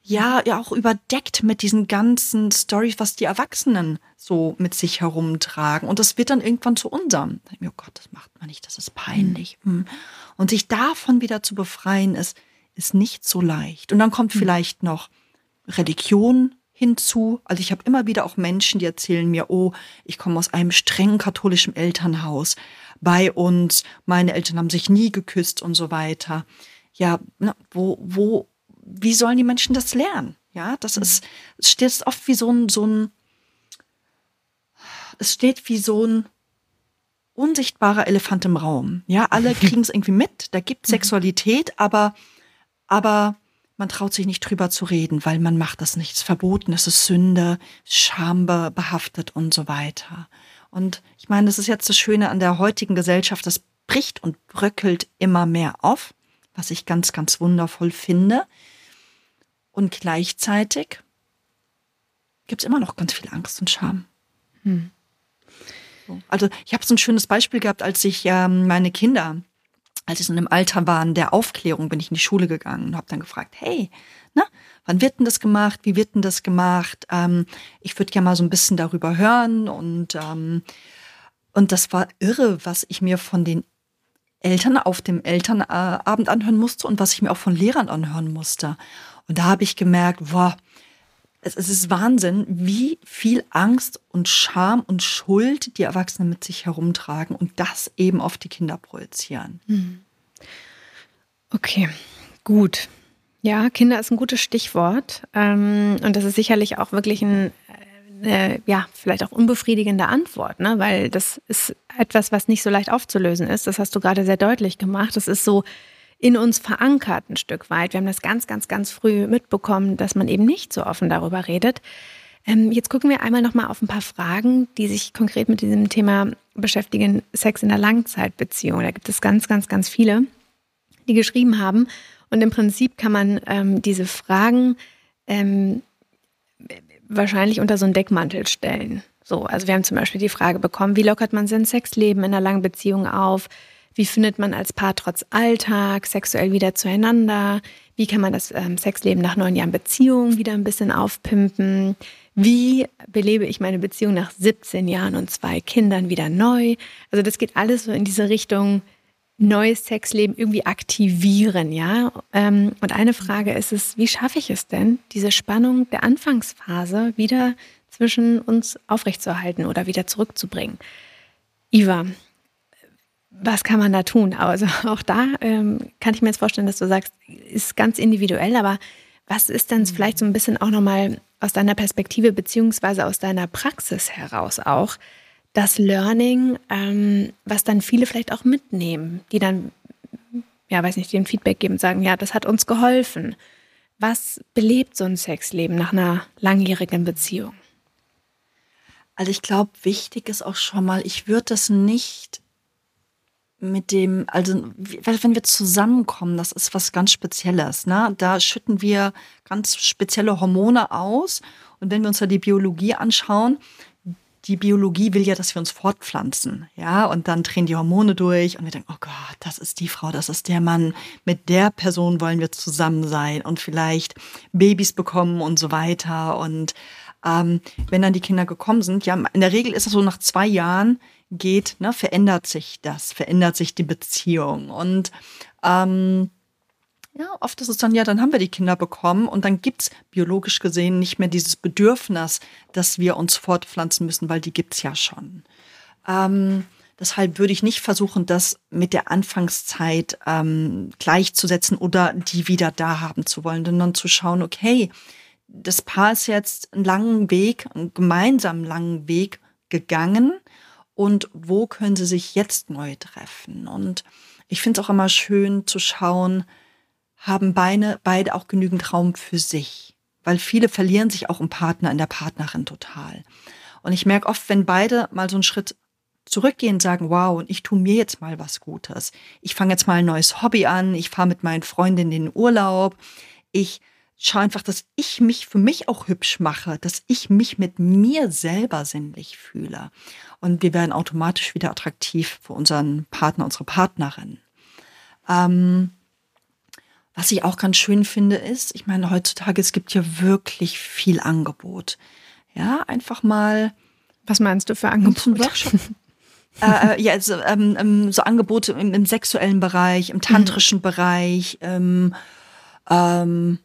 Ja, ja, auch überdeckt mit diesen ganzen Stories, was die Erwachsenen so mit sich herumtragen. Und das wird dann irgendwann zu unserem. Oh Gott, das macht man nicht, das ist peinlich. Mhm. Und sich davon wieder zu befreien, ist, ist nicht so leicht. Und dann kommt mhm. vielleicht noch Religion hinzu. Also ich habe immer wieder auch Menschen, die erzählen mir, oh, ich komme aus einem strengen katholischen Elternhaus. Bei uns, meine Eltern haben sich nie geküsst und so weiter. Ja, wo, wo, wie sollen die Menschen das lernen? Ja, das mhm. ist, es steht oft wie so ein, so ein, es steht wie so ein unsichtbarer Elefant im Raum. Ja, alle kriegen es irgendwie mit. Da gibt mhm. Sexualität, aber, aber man traut sich nicht drüber zu reden, weil man macht das nicht. Es ist verboten, es ist Sünde, schambehaftet und so weiter. Und ich meine, das ist jetzt das Schöne an der heutigen Gesellschaft, das bricht und bröckelt immer mehr auf, was ich ganz, ganz wundervoll finde. Und gleichzeitig gibt es immer noch ganz viel Angst und Scham. Hm. Also ich habe so ein schönes Beispiel gehabt, als ich ähm, meine Kinder als so in einem Alter waren der Aufklärung, bin ich in die Schule gegangen und habe dann gefragt, hey, Ne? Wann wird denn das gemacht? Wie wird denn das gemacht? Ähm, ich würde ja mal so ein bisschen darüber hören und ähm, und das war irre, was ich mir von den Eltern auf dem Elternabend anhören musste und was ich mir auch von Lehrern anhören musste. Und da habe ich gemerkt, wow, es, es ist Wahnsinn, wie viel Angst und Scham und Schuld die Erwachsenen mit sich herumtragen und das eben auf die Kinder projizieren. Hm. Okay, gut. Ja, Kinder ist ein gutes Stichwort. Ähm, und das ist sicherlich auch wirklich ein, eine, ja, vielleicht auch unbefriedigende Antwort, ne? weil das ist etwas, was nicht so leicht aufzulösen ist. Das hast du gerade sehr deutlich gemacht. Das ist so in uns verankert ein Stück weit. Wir haben das ganz, ganz, ganz früh mitbekommen, dass man eben nicht so offen darüber redet. Ähm, jetzt gucken wir einmal nochmal auf ein paar Fragen, die sich konkret mit diesem Thema beschäftigen, Sex in der Langzeitbeziehung. Da gibt es ganz, ganz, ganz viele, die geschrieben haben. Und im Prinzip kann man ähm, diese Fragen ähm, wahrscheinlich unter so einen Deckmantel stellen. So, also wir haben zum Beispiel die Frage bekommen, wie lockert man sein Sexleben in einer langen Beziehung auf? Wie findet man als Paar trotz Alltag sexuell wieder zueinander? Wie kann man das ähm, Sexleben nach neun Jahren Beziehung wieder ein bisschen aufpimpen? Wie belebe ich meine Beziehung nach 17 Jahren und zwei Kindern wieder neu? Also das geht alles so in diese Richtung, neues Sexleben irgendwie aktivieren, ja. Ähm, und eine Frage ist es, wie schaffe ich es denn, diese Spannung der Anfangsphase wieder zwischen uns aufrechtzuerhalten oder wieder zurückzubringen? Iva, was kann man da tun? Also auch da ähm, kann ich mir jetzt vorstellen, dass du sagst, ist ganz individuell, aber was ist denn vielleicht so ein bisschen auch nochmal aus deiner Perspektive beziehungsweise aus deiner Praxis heraus auch das Learning, ähm, was dann viele vielleicht auch mitnehmen, die dann, ja, weiß nicht, den Feedback geben und sagen, ja, das hat uns geholfen. Was belebt so ein Sexleben nach einer langjährigen Beziehung? Also ich glaube, wichtig ist auch schon mal, ich würde das nicht mit dem, also wenn wir zusammenkommen, das ist was ganz Spezielles. Ne? Da schütten wir ganz spezielle Hormone aus. Und wenn wir uns da die Biologie anschauen, die Biologie will ja, dass wir uns fortpflanzen, ja, und dann drehen die Hormone durch und wir denken, oh Gott, das ist die Frau, das ist der Mann, mit der Person wollen wir zusammen sein und vielleicht Babys bekommen und so weiter. Und ähm, wenn dann die Kinder gekommen sind, ja, in der Regel ist es so nach zwei Jahren geht, ne, verändert sich das, verändert sich die Beziehung und ähm, ja, oft ist es dann, ja, dann haben wir die Kinder bekommen und dann gibt's biologisch gesehen nicht mehr dieses Bedürfnis, dass wir uns fortpflanzen müssen, weil die gibt's ja schon. Ähm, deshalb würde ich nicht versuchen, das mit der Anfangszeit ähm, gleichzusetzen oder die wieder da haben zu wollen, sondern zu schauen, okay, das Paar ist jetzt einen langen Weg, einen gemeinsamen langen Weg gegangen und wo können sie sich jetzt neu treffen? Und ich finde es auch immer schön zu schauen, haben beide, beide auch genügend Raum für sich. Weil viele verlieren sich auch im Partner, in der Partnerin total. Und ich merke oft, wenn beide mal so einen Schritt zurückgehen, sagen, wow, und ich tue mir jetzt mal was Gutes. Ich fange jetzt mal ein neues Hobby an, ich fahre mit meinen Freundinnen in den Urlaub, ich schaue einfach, dass ich mich für mich auch hübsch mache, dass ich mich mit mir selber sinnlich fühle. Und wir werden automatisch wieder attraktiv für unseren Partner, unsere Partnerin. Ähm, was ich auch ganz schön finde, ist, ich meine, heutzutage, es gibt ja wirklich viel Angebot. Ja, einfach mal. Was meinst du für Angebote? äh, äh, ja, also, ähm, ähm, so Angebote im, im, sexuellen Bereich, im tantrischen mhm. Bereich, ähm, ähm,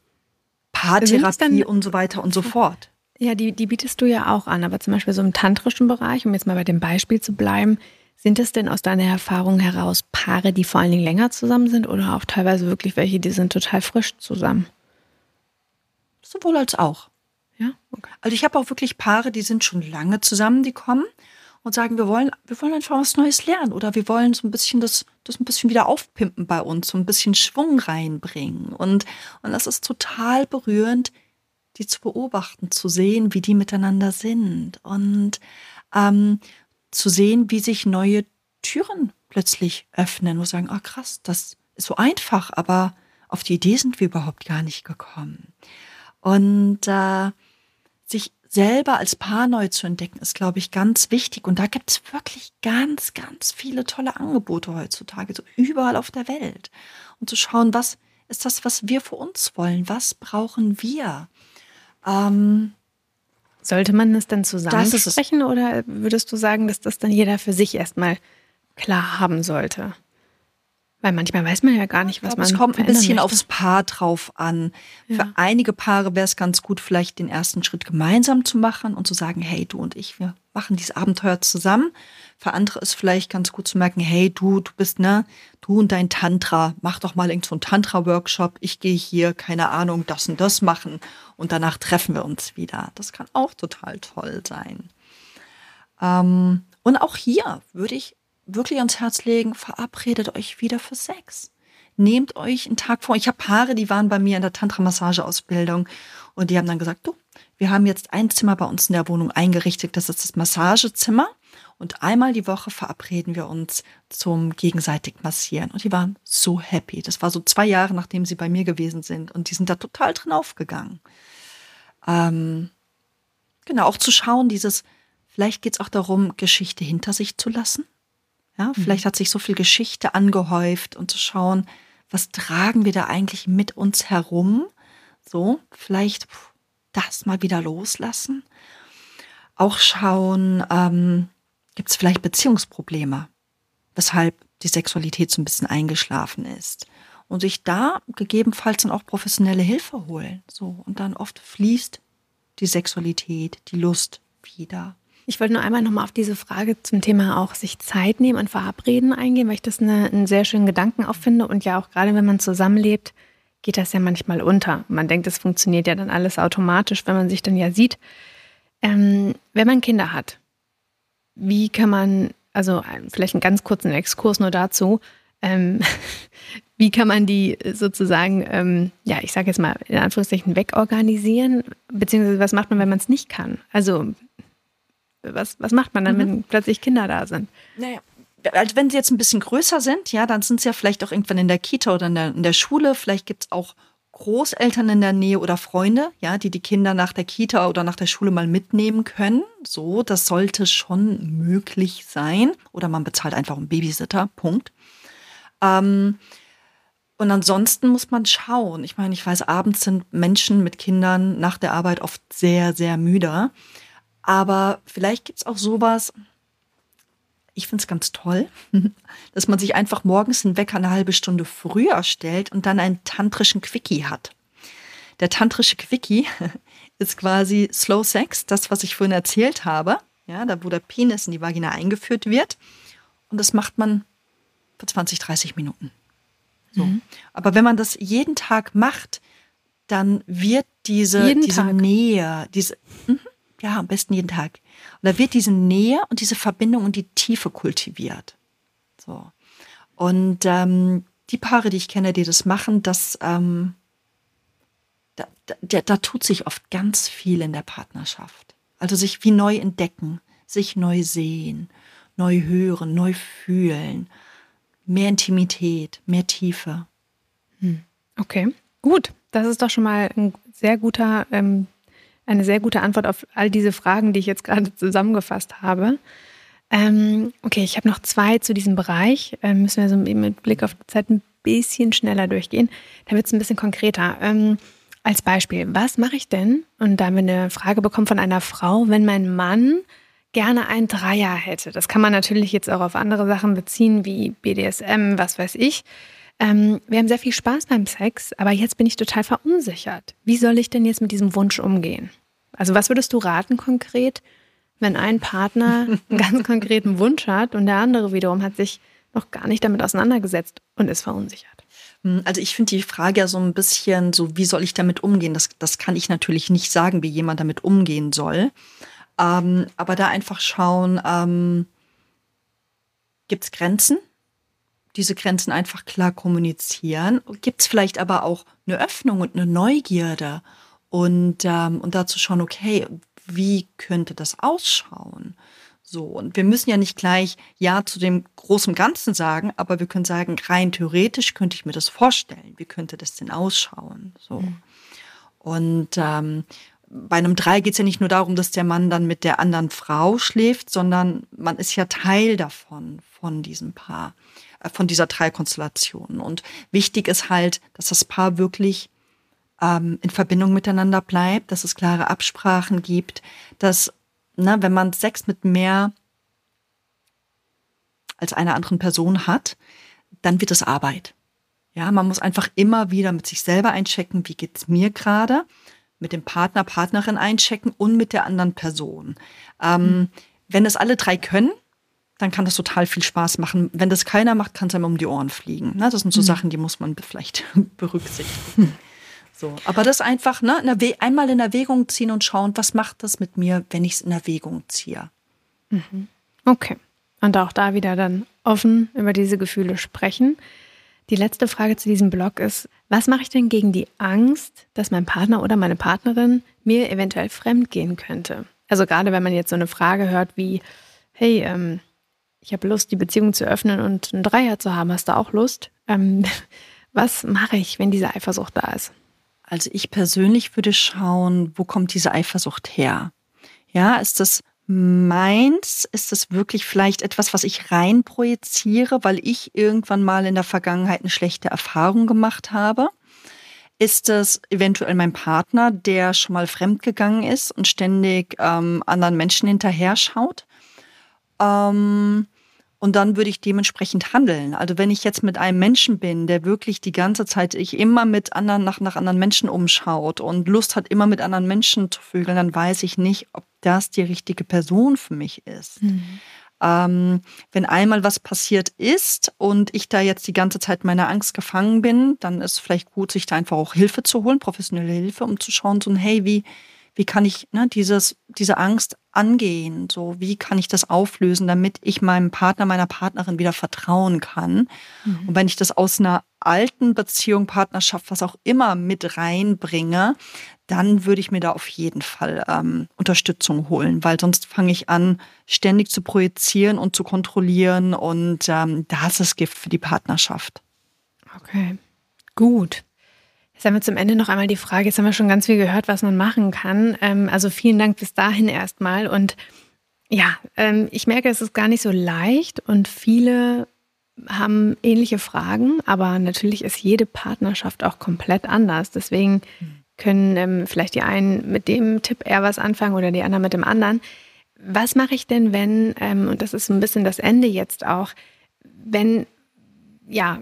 Paartherapie und so weiter und so fort. Ja, die, die bietest du ja auch an, aber zum Beispiel so im tantrischen Bereich, um jetzt mal bei dem Beispiel zu bleiben, sind es denn aus deiner Erfahrung heraus Paare, die vor allen Dingen länger zusammen sind oder auch teilweise wirklich welche, die sind total frisch zusammen? Sowohl als auch. Ja, okay. Also ich habe auch wirklich Paare, die sind schon lange zusammen, die kommen und sagen, wir wollen, wir wollen einfach was Neues lernen oder wir wollen so ein bisschen das, das ein bisschen wieder aufpimpen bei uns, so ein bisschen Schwung reinbringen. Und, und das ist total berührend, die zu beobachten, zu sehen, wie die miteinander sind. Und ähm, zu sehen, wie sich neue Türen plötzlich öffnen und sagen, oh, krass, das ist so einfach, aber auf die Idee sind wir überhaupt gar nicht gekommen. Und äh, sich selber als Paar neu zu entdecken, ist, glaube ich, ganz wichtig. Und da gibt es wirklich ganz, ganz viele tolle Angebote heutzutage, so überall auf der Welt. Und zu schauen, was ist das, was wir für uns wollen? Was brauchen wir? Ähm, Sollte man es dann zusammen sprechen oder würdest du sagen, dass das dann jeder für sich erstmal klar haben sollte? Weil manchmal weiß man ja gar nicht, was glaube, man. Es kommt ein bisschen möchte. aufs Paar drauf an. Ja. Für einige Paare wäre es ganz gut, vielleicht den ersten Schritt gemeinsam zu machen und zu sagen, hey, du und ich, wir machen dieses Abenteuer zusammen. Für andere ist vielleicht ganz gut zu merken, hey, du, du bist, ne, du und dein Tantra, mach doch mal irgend so einen Tantra-Workshop. Ich gehe hier, keine Ahnung, das und das machen und danach treffen wir uns wieder. Das kann auch total toll sein. Ähm, und auch hier würde ich wirklich ans Herz legen, verabredet euch wieder für Sex. Nehmt euch einen Tag vor. Ich habe Paare, die waren bei mir in der Tantra-Massage-Ausbildung und die haben dann gesagt, du, wir haben jetzt ein Zimmer bei uns in der Wohnung eingerichtet, das ist das Massagezimmer. Und einmal die Woche verabreden wir uns zum gegenseitig Massieren. Und die waren so happy. Das war so zwei Jahre, nachdem sie bei mir gewesen sind. Und die sind da total drin aufgegangen. Ähm, genau, auch zu schauen, dieses, vielleicht geht es auch darum, Geschichte hinter sich zu lassen. Ja, vielleicht hat sich so viel Geschichte angehäuft und zu schauen, was tragen wir da eigentlich mit uns herum? So, vielleicht das mal wieder loslassen. Auch schauen, ähm, gibt es vielleicht Beziehungsprobleme, weshalb die Sexualität so ein bisschen eingeschlafen ist. Und sich da gegebenenfalls dann auch professionelle Hilfe holen. So, und dann oft fließt die Sexualität, die Lust wieder. Ich wollte nur einmal nochmal auf diese Frage zum Thema auch sich Zeit nehmen und verabreden eingehen, weil ich das eine, einen sehr schönen Gedanken auch finde. Und ja, auch gerade wenn man zusammenlebt, geht das ja manchmal unter. Man denkt, es funktioniert ja dann alles automatisch, wenn man sich dann ja sieht. Ähm, wenn man Kinder hat, wie kann man, also vielleicht einen ganz kurzen Exkurs nur dazu, ähm, wie kann man die sozusagen, ähm, ja, ich sage jetzt mal in Anführungszeichen wegorganisieren, beziehungsweise was macht man, wenn man es nicht kann? Also was, was macht man dann, mhm. wenn plötzlich Kinder da sind? Naja. Also wenn sie jetzt ein bisschen größer sind, ja, dann sind sie ja vielleicht auch irgendwann in der Kita oder in der, in der Schule. Vielleicht gibt es auch Großeltern in der Nähe oder Freunde, ja, die die Kinder nach der Kita oder nach der Schule mal mitnehmen können. So, das sollte schon möglich sein. Oder man bezahlt einfach einen Babysitter. Punkt. Ähm, und ansonsten muss man schauen. Ich meine, ich weiß, abends sind Menschen mit Kindern nach der Arbeit oft sehr, sehr müde. Aber vielleicht gibt es auch sowas, ich finde es ganz toll, dass man sich einfach morgens einen Wecker eine halbe Stunde früher stellt und dann einen tantrischen Quickie hat. Der tantrische Quickie ist quasi Slow Sex, das, was ich vorhin erzählt habe, ja, da wo der Penis in die Vagina eingeführt wird. Und das macht man für 20, 30 Minuten. So. Mhm. Aber wenn man das jeden Tag macht, dann wird diese, diese Nähe, diese, mh, ja, am besten jeden Tag. Und da wird diese Nähe und diese Verbindung und die Tiefe kultiviert. So. Und ähm, die Paare, die ich kenne, die das machen, das, ähm, da, da, da tut sich oft ganz viel in der Partnerschaft. Also sich wie neu entdecken, sich neu sehen, neu hören, neu fühlen, mehr Intimität, mehr Tiefe. Hm. Okay, gut. Das ist doch schon mal ein sehr guter ähm, eine sehr gute Antwort auf all diese Fragen, die ich jetzt gerade zusammengefasst habe. Ähm, okay, ich habe noch zwei zu diesem Bereich. Ähm, müssen wir so mit Blick auf die Zeit ein bisschen schneller durchgehen. Da wird es ein bisschen konkreter. Ähm, als Beispiel, was mache ich denn? Und da haben wir eine Frage bekommen von einer Frau, wenn mein Mann gerne ein Dreier hätte. Das kann man natürlich jetzt auch auf andere Sachen beziehen, wie BDSM, was weiß ich. Ähm, wir haben sehr viel Spaß beim Sex, aber jetzt bin ich total verunsichert. Wie soll ich denn jetzt mit diesem Wunsch umgehen? Also was würdest du raten konkret, wenn ein Partner einen ganz konkreten Wunsch hat und der andere wiederum hat sich noch gar nicht damit auseinandergesetzt und ist verunsichert? Hm, also ich finde die Frage ja so ein bisschen so, wie soll ich damit umgehen? Das, das kann ich natürlich nicht sagen, wie jemand damit umgehen soll. Ähm, aber da einfach schauen, ähm, gibt es Grenzen? Diese Grenzen einfach klar kommunizieren. Gibt es vielleicht aber auch eine Öffnung und eine Neugierde und, ähm, und dazu schauen, okay, wie könnte das ausschauen? So, und wir müssen ja nicht gleich Ja zu dem großen Ganzen sagen, aber wir können sagen, rein theoretisch könnte ich mir das vorstellen. Wie könnte das denn ausschauen? So. Mhm. Und ähm, bei einem Drei geht es ja nicht nur darum, dass der Mann dann mit der anderen Frau schläft, sondern man ist ja Teil davon, von diesem Paar. Von dieser Dreierkonstellation. Und wichtig ist halt, dass das Paar wirklich ähm, in Verbindung miteinander bleibt, dass es klare Absprachen gibt, dass, na, wenn man Sex mit mehr als einer anderen Person hat, dann wird es Arbeit. Ja, man muss einfach immer wieder mit sich selber einchecken, wie geht's mir gerade, mit dem Partner, Partnerin einchecken und mit der anderen Person. Ähm, mhm. Wenn es alle drei können, dann kann das total viel Spaß machen. Wenn das keiner macht, kann es einem um die Ohren fliegen. Ne? Das sind so mhm. Sachen, die muss man vielleicht berücksichtigen. So, aber das einfach ne, in einmal in Erwägung ziehen und schauen, was macht das mit mir, wenn ich es in Erwägung ziehe. Mhm. Okay. Und auch da wieder dann offen über diese Gefühle sprechen. Die letzte Frage zu diesem Blog ist, was mache ich denn gegen die Angst, dass mein Partner oder meine Partnerin mir eventuell fremd gehen könnte? Also gerade wenn man jetzt so eine Frage hört wie, hey, ähm, ich habe Lust, die Beziehung zu öffnen und einen Dreier zu haben, hast du auch Lust? Ähm, was mache ich, wenn diese Eifersucht da ist? Also ich persönlich würde schauen, wo kommt diese Eifersucht her? Ja, ist das meins? Ist das wirklich vielleicht etwas, was ich rein projiziere, weil ich irgendwann mal in der Vergangenheit eine schlechte Erfahrung gemacht habe? Ist es eventuell mein Partner, der schon mal fremdgegangen ist und ständig ähm, anderen Menschen hinterher schaut? Ähm, und dann würde ich dementsprechend handeln. Also wenn ich jetzt mit einem Menschen bin, der wirklich die ganze Zeit ich immer mit anderen nach, nach anderen Menschen umschaut und Lust hat, immer mit anderen Menschen zu vögeln, dann weiß ich nicht, ob das die richtige Person für mich ist. Mhm. Ähm, wenn einmal was passiert ist und ich da jetzt die ganze Zeit meiner Angst gefangen bin, dann ist es vielleicht gut, sich da einfach auch Hilfe zu holen, professionelle Hilfe, um zu schauen, so, hey, wie, wie kann ich ne, dieses, diese Angst angehen? So, wie kann ich das auflösen, damit ich meinem Partner, meiner Partnerin wieder vertrauen kann? Mhm. Und wenn ich das aus einer alten Beziehung, Partnerschaft, was auch immer mit reinbringe, dann würde ich mir da auf jeden Fall ähm, Unterstützung holen, weil sonst fange ich an, ständig zu projizieren und zu kontrollieren und ähm, das ist Gift für die Partnerschaft. Okay, gut. Jetzt haben wir zum Ende noch einmal die Frage, jetzt haben wir schon ganz viel gehört, was man machen kann. Ähm, also vielen Dank bis dahin erstmal. Und ja, ähm, ich merke, es ist gar nicht so leicht und viele haben ähnliche Fragen, aber natürlich ist jede Partnerschaft auch komplett anders. Deswegen können ähm, vielleicht die einen mit dem Tipp eher was anfangen oder die anderen mit dem anderen. Was mache ich denn, wenn, und das ist ein bisschen das Ende jetzt auch, wenn ja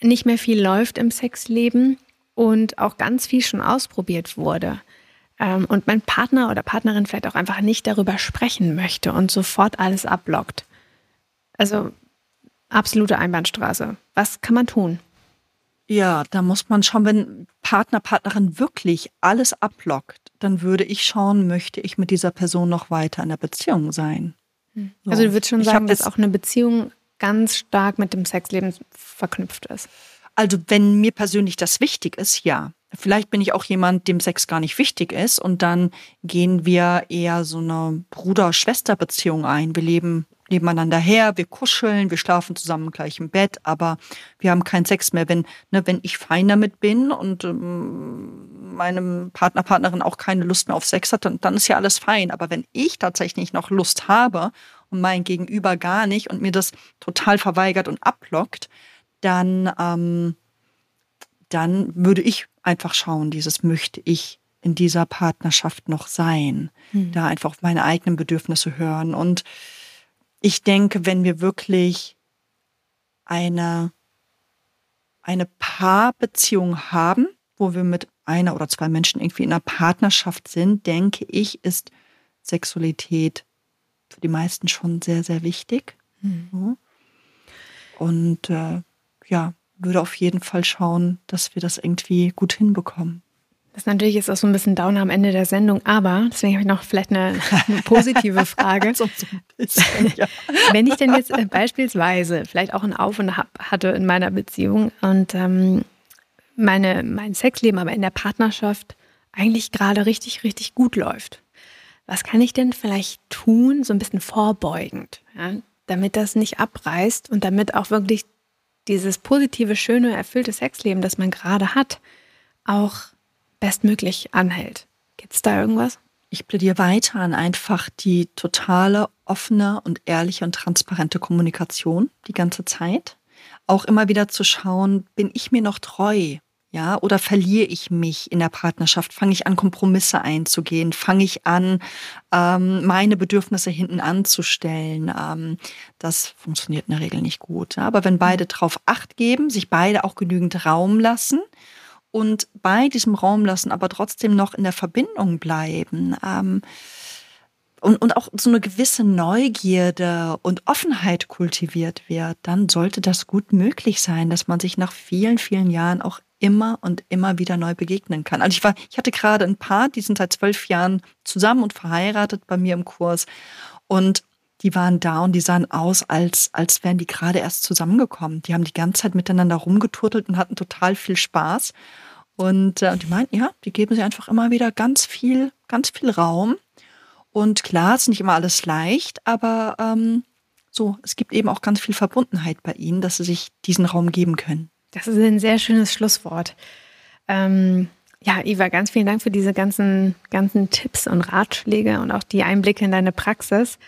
nicht mehr viel läuft im Sexleben und auch ganz viel schon ausprobiert wurde ähm, und mein Partner oder Partnerin vielleicht auch einfach nicht darüber sprechen möchte und sofort alles abblockt. Also absolute Einbahnstraße. Was kann man tun? Ja, da muss man schauen, wenn Partner, Partnerin wirklich alles abblockt, dann würde ich schauen, möchte ich mit dieser Person noch weiter in der Beziehung sein. Hm. Also du würdest schon sagen, dass auch eine Beziehung ganz stark mit dem Sexleben verknüpft ist. Also wenn mir persönlich das wichtig ist, ja. Vielleicht bin ich auch jemand, dem Sex gar nicht wichtig ist und dann gehen wir eher so eine Bruder-Schwester-Beziehung ein. Wir leben nebeneinander her, wir kuscheln, wir schlafen zusammen gleich im Bett, aber wir haben keinen Sex mehr. Wenn, ne, wenn ich fein damit bin und ähm, meinem Partner, Partnerin auch keine Lust mehr auf Sex hat, dann, dann ist ja alles fein. Aber wenn ich tatsächlich noch Lust habe und mein Gegenüber gar nicht und mir das total verweigert und abblockt, dann, ähm, dann würde ich einfach schauen, dieses möchte ich in dieser Partnerschaft noch sein. Mhm. Da einfach auf meine eigenen Bedürfnisse hören. Und ich denke, wenn wir wirklich eine, eine Paarbeziehung haben, wo wir mit einer oder zwei Menschen irgendwie in einer Partnerschaft sind, denke ich, ist Sexualität für die meisten schon sehr, sehr wichtig. Mhm. Und äh, ja, würde auf jeden Fall schauen, dass wir das irgendwie gut hinbekommen. Das natürlich ist auch so ein bisschen Downer am Ende der Sendung, aber deswegen habe ich noch vielleicht eine, eine positive Frage. so bisschen, ja. Wenn ich denn jetzt äh, beispielsweise vielleicht auch ein Auf und Ab hatte in meiner Beziehung und ähm, meine, mein Sexleben aber in der Partnerschaft eigentlich gerade richtig, richtig gut läuft. Was kann ich denn vielleicht tun, so ein bisschen vorbeugend, ja, damit das nicht abreißt und damit auch wirklich dieses positive, schöne, erfüllte Sexleben, das man gerade hat, auch bestmöglich anhält. Gibt es da irgendwas? Ich plädiere weiter an einfach die totale offene und ehrliche und transparente Kommunikation die ganze Zeit. Auch immer wieder zu schauen, bin ich mir noch treu? Ja, oder verliere ich mich in der Partnerschaft? Fange ich an, Kompromisse einzugehen? Fange ich an, ähm, meine Bedürfnisse hinten anzustellen? Ähm, das funktioniert in der Regel nicht gut. Ja? Aber wenn beide drauf Acht geben, sich beide auch genügend Raum lassen und bei diesem Raum lassen, aber trotzdem noch in der Verbindung bleiben, ähm, und, und auch so eine gewisse Neugierde und Offenheit kultiviert wird, dann sollte das gut möglich sein, dass man sich nach vielen, vielen Jahren auch immer und immer wieder neu begegnen kann. Also ich war, ich hatte gerade ein Paar, die sind seit zwölf Jahren zusammen und verheiratet bei mir im Kurs und die waren da und die sahen aus, als, als wären die gerade erst zusammengekommen. Die haben die ganze Zeit miteinander rumgeturtelt und hatten total viel Spaß. Und, äh, und die meinten, ja, die geben sich einfach immer wieder ganz viel, ganz viel Raum. Und klar, es ist nicht immer alles leicht, aber ähm, so, es gibt eben auch ganz viel Verbundenheit bei ihnen, dass sie sich diesen Raum geben können. Das ist ein sehr schönes Schlusswort. Ähm, ja, Iva, ganz vielen Dank für diese ganzen, ganzen Tipps und Ratschläge und auch die Einblicke in deine Praxis.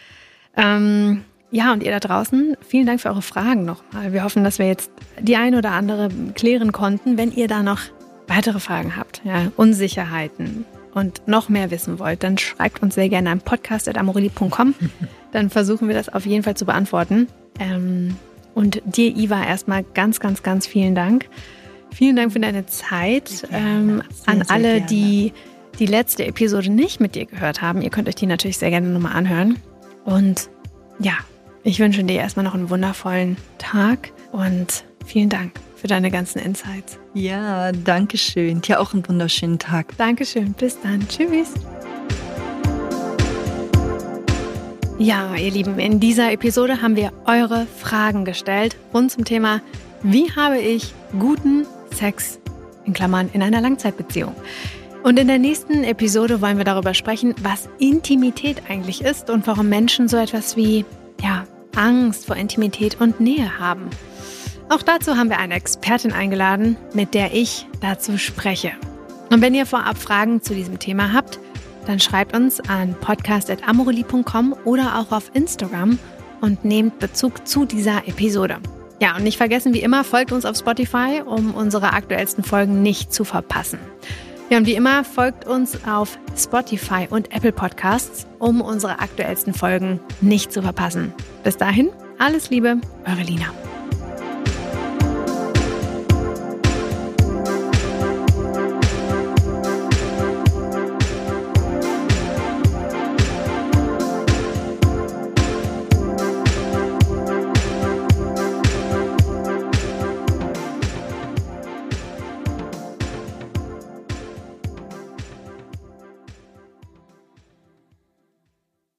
Ähm, ja, und ihr da draußen, vielen Dank für eure Fragen nochmal. Wir hoffen, dass wir jetzt die ein oder andere klären konnten. Wenn ihr da noch weitere Fragen habt, ja, Unsicherheiten und noch mehr wissen wollt, dann schreibt uns sehr gerne an podcast.amorelli.com. Dann versuchen wir das auf jeden Fall zu beantworten. Ähm, und dir, Iva, erstmal ganz, ganz, ganz vielen Dank. Vielen Dank für deine Zeit. Ähm, sehr, an alle, gerne. die die letzte Episode nicht mit dir gehört haben, ihr könnt euch die natürlich sehr gerne nochmal anhören. Und ja, ich wünsche dir erstmal noch einen wundervollen Tag und vielen Dank für deine ganzen Insights. Ja, danke schön. Dir auch einen wunderschönen Tag. Dankeschön. Bis dann. Tschüss. Ja, ihr Lieben, in dieser Episode haben wir eure Fragen gestellt rund zum Thema, wie habe ich guten Sex in Klammern in einer Langzeitbeziehung. Und in der nächsten Episode wollen wir darüber sprechen, was Intimität eigentlich ist und warum Menschen so etwas wie ja, Angst vor Intimität und Nähe haben. Auch dazu haben wir eine Expertin eingeladen, mit der ich dazu spreche. Und wenn ihr vorab Fragen zu diesem Thema habt, dann schreibt uns an podcast.amoreli.com oder auch auf Instagram und nehmt Bezug zu dieser Episode. Ja, und nicht vergessen, wie immer, folgt uns auf Spotify, um unsere aktuellsten Folgen nicht zu verpassen. Ja, und wie immer, folgt uns auf Spotify und Apple Podcasts, um unsere aktuellsten Folgen nicht zu verpassen. Bis dahin, alles Liebe, eure Lina.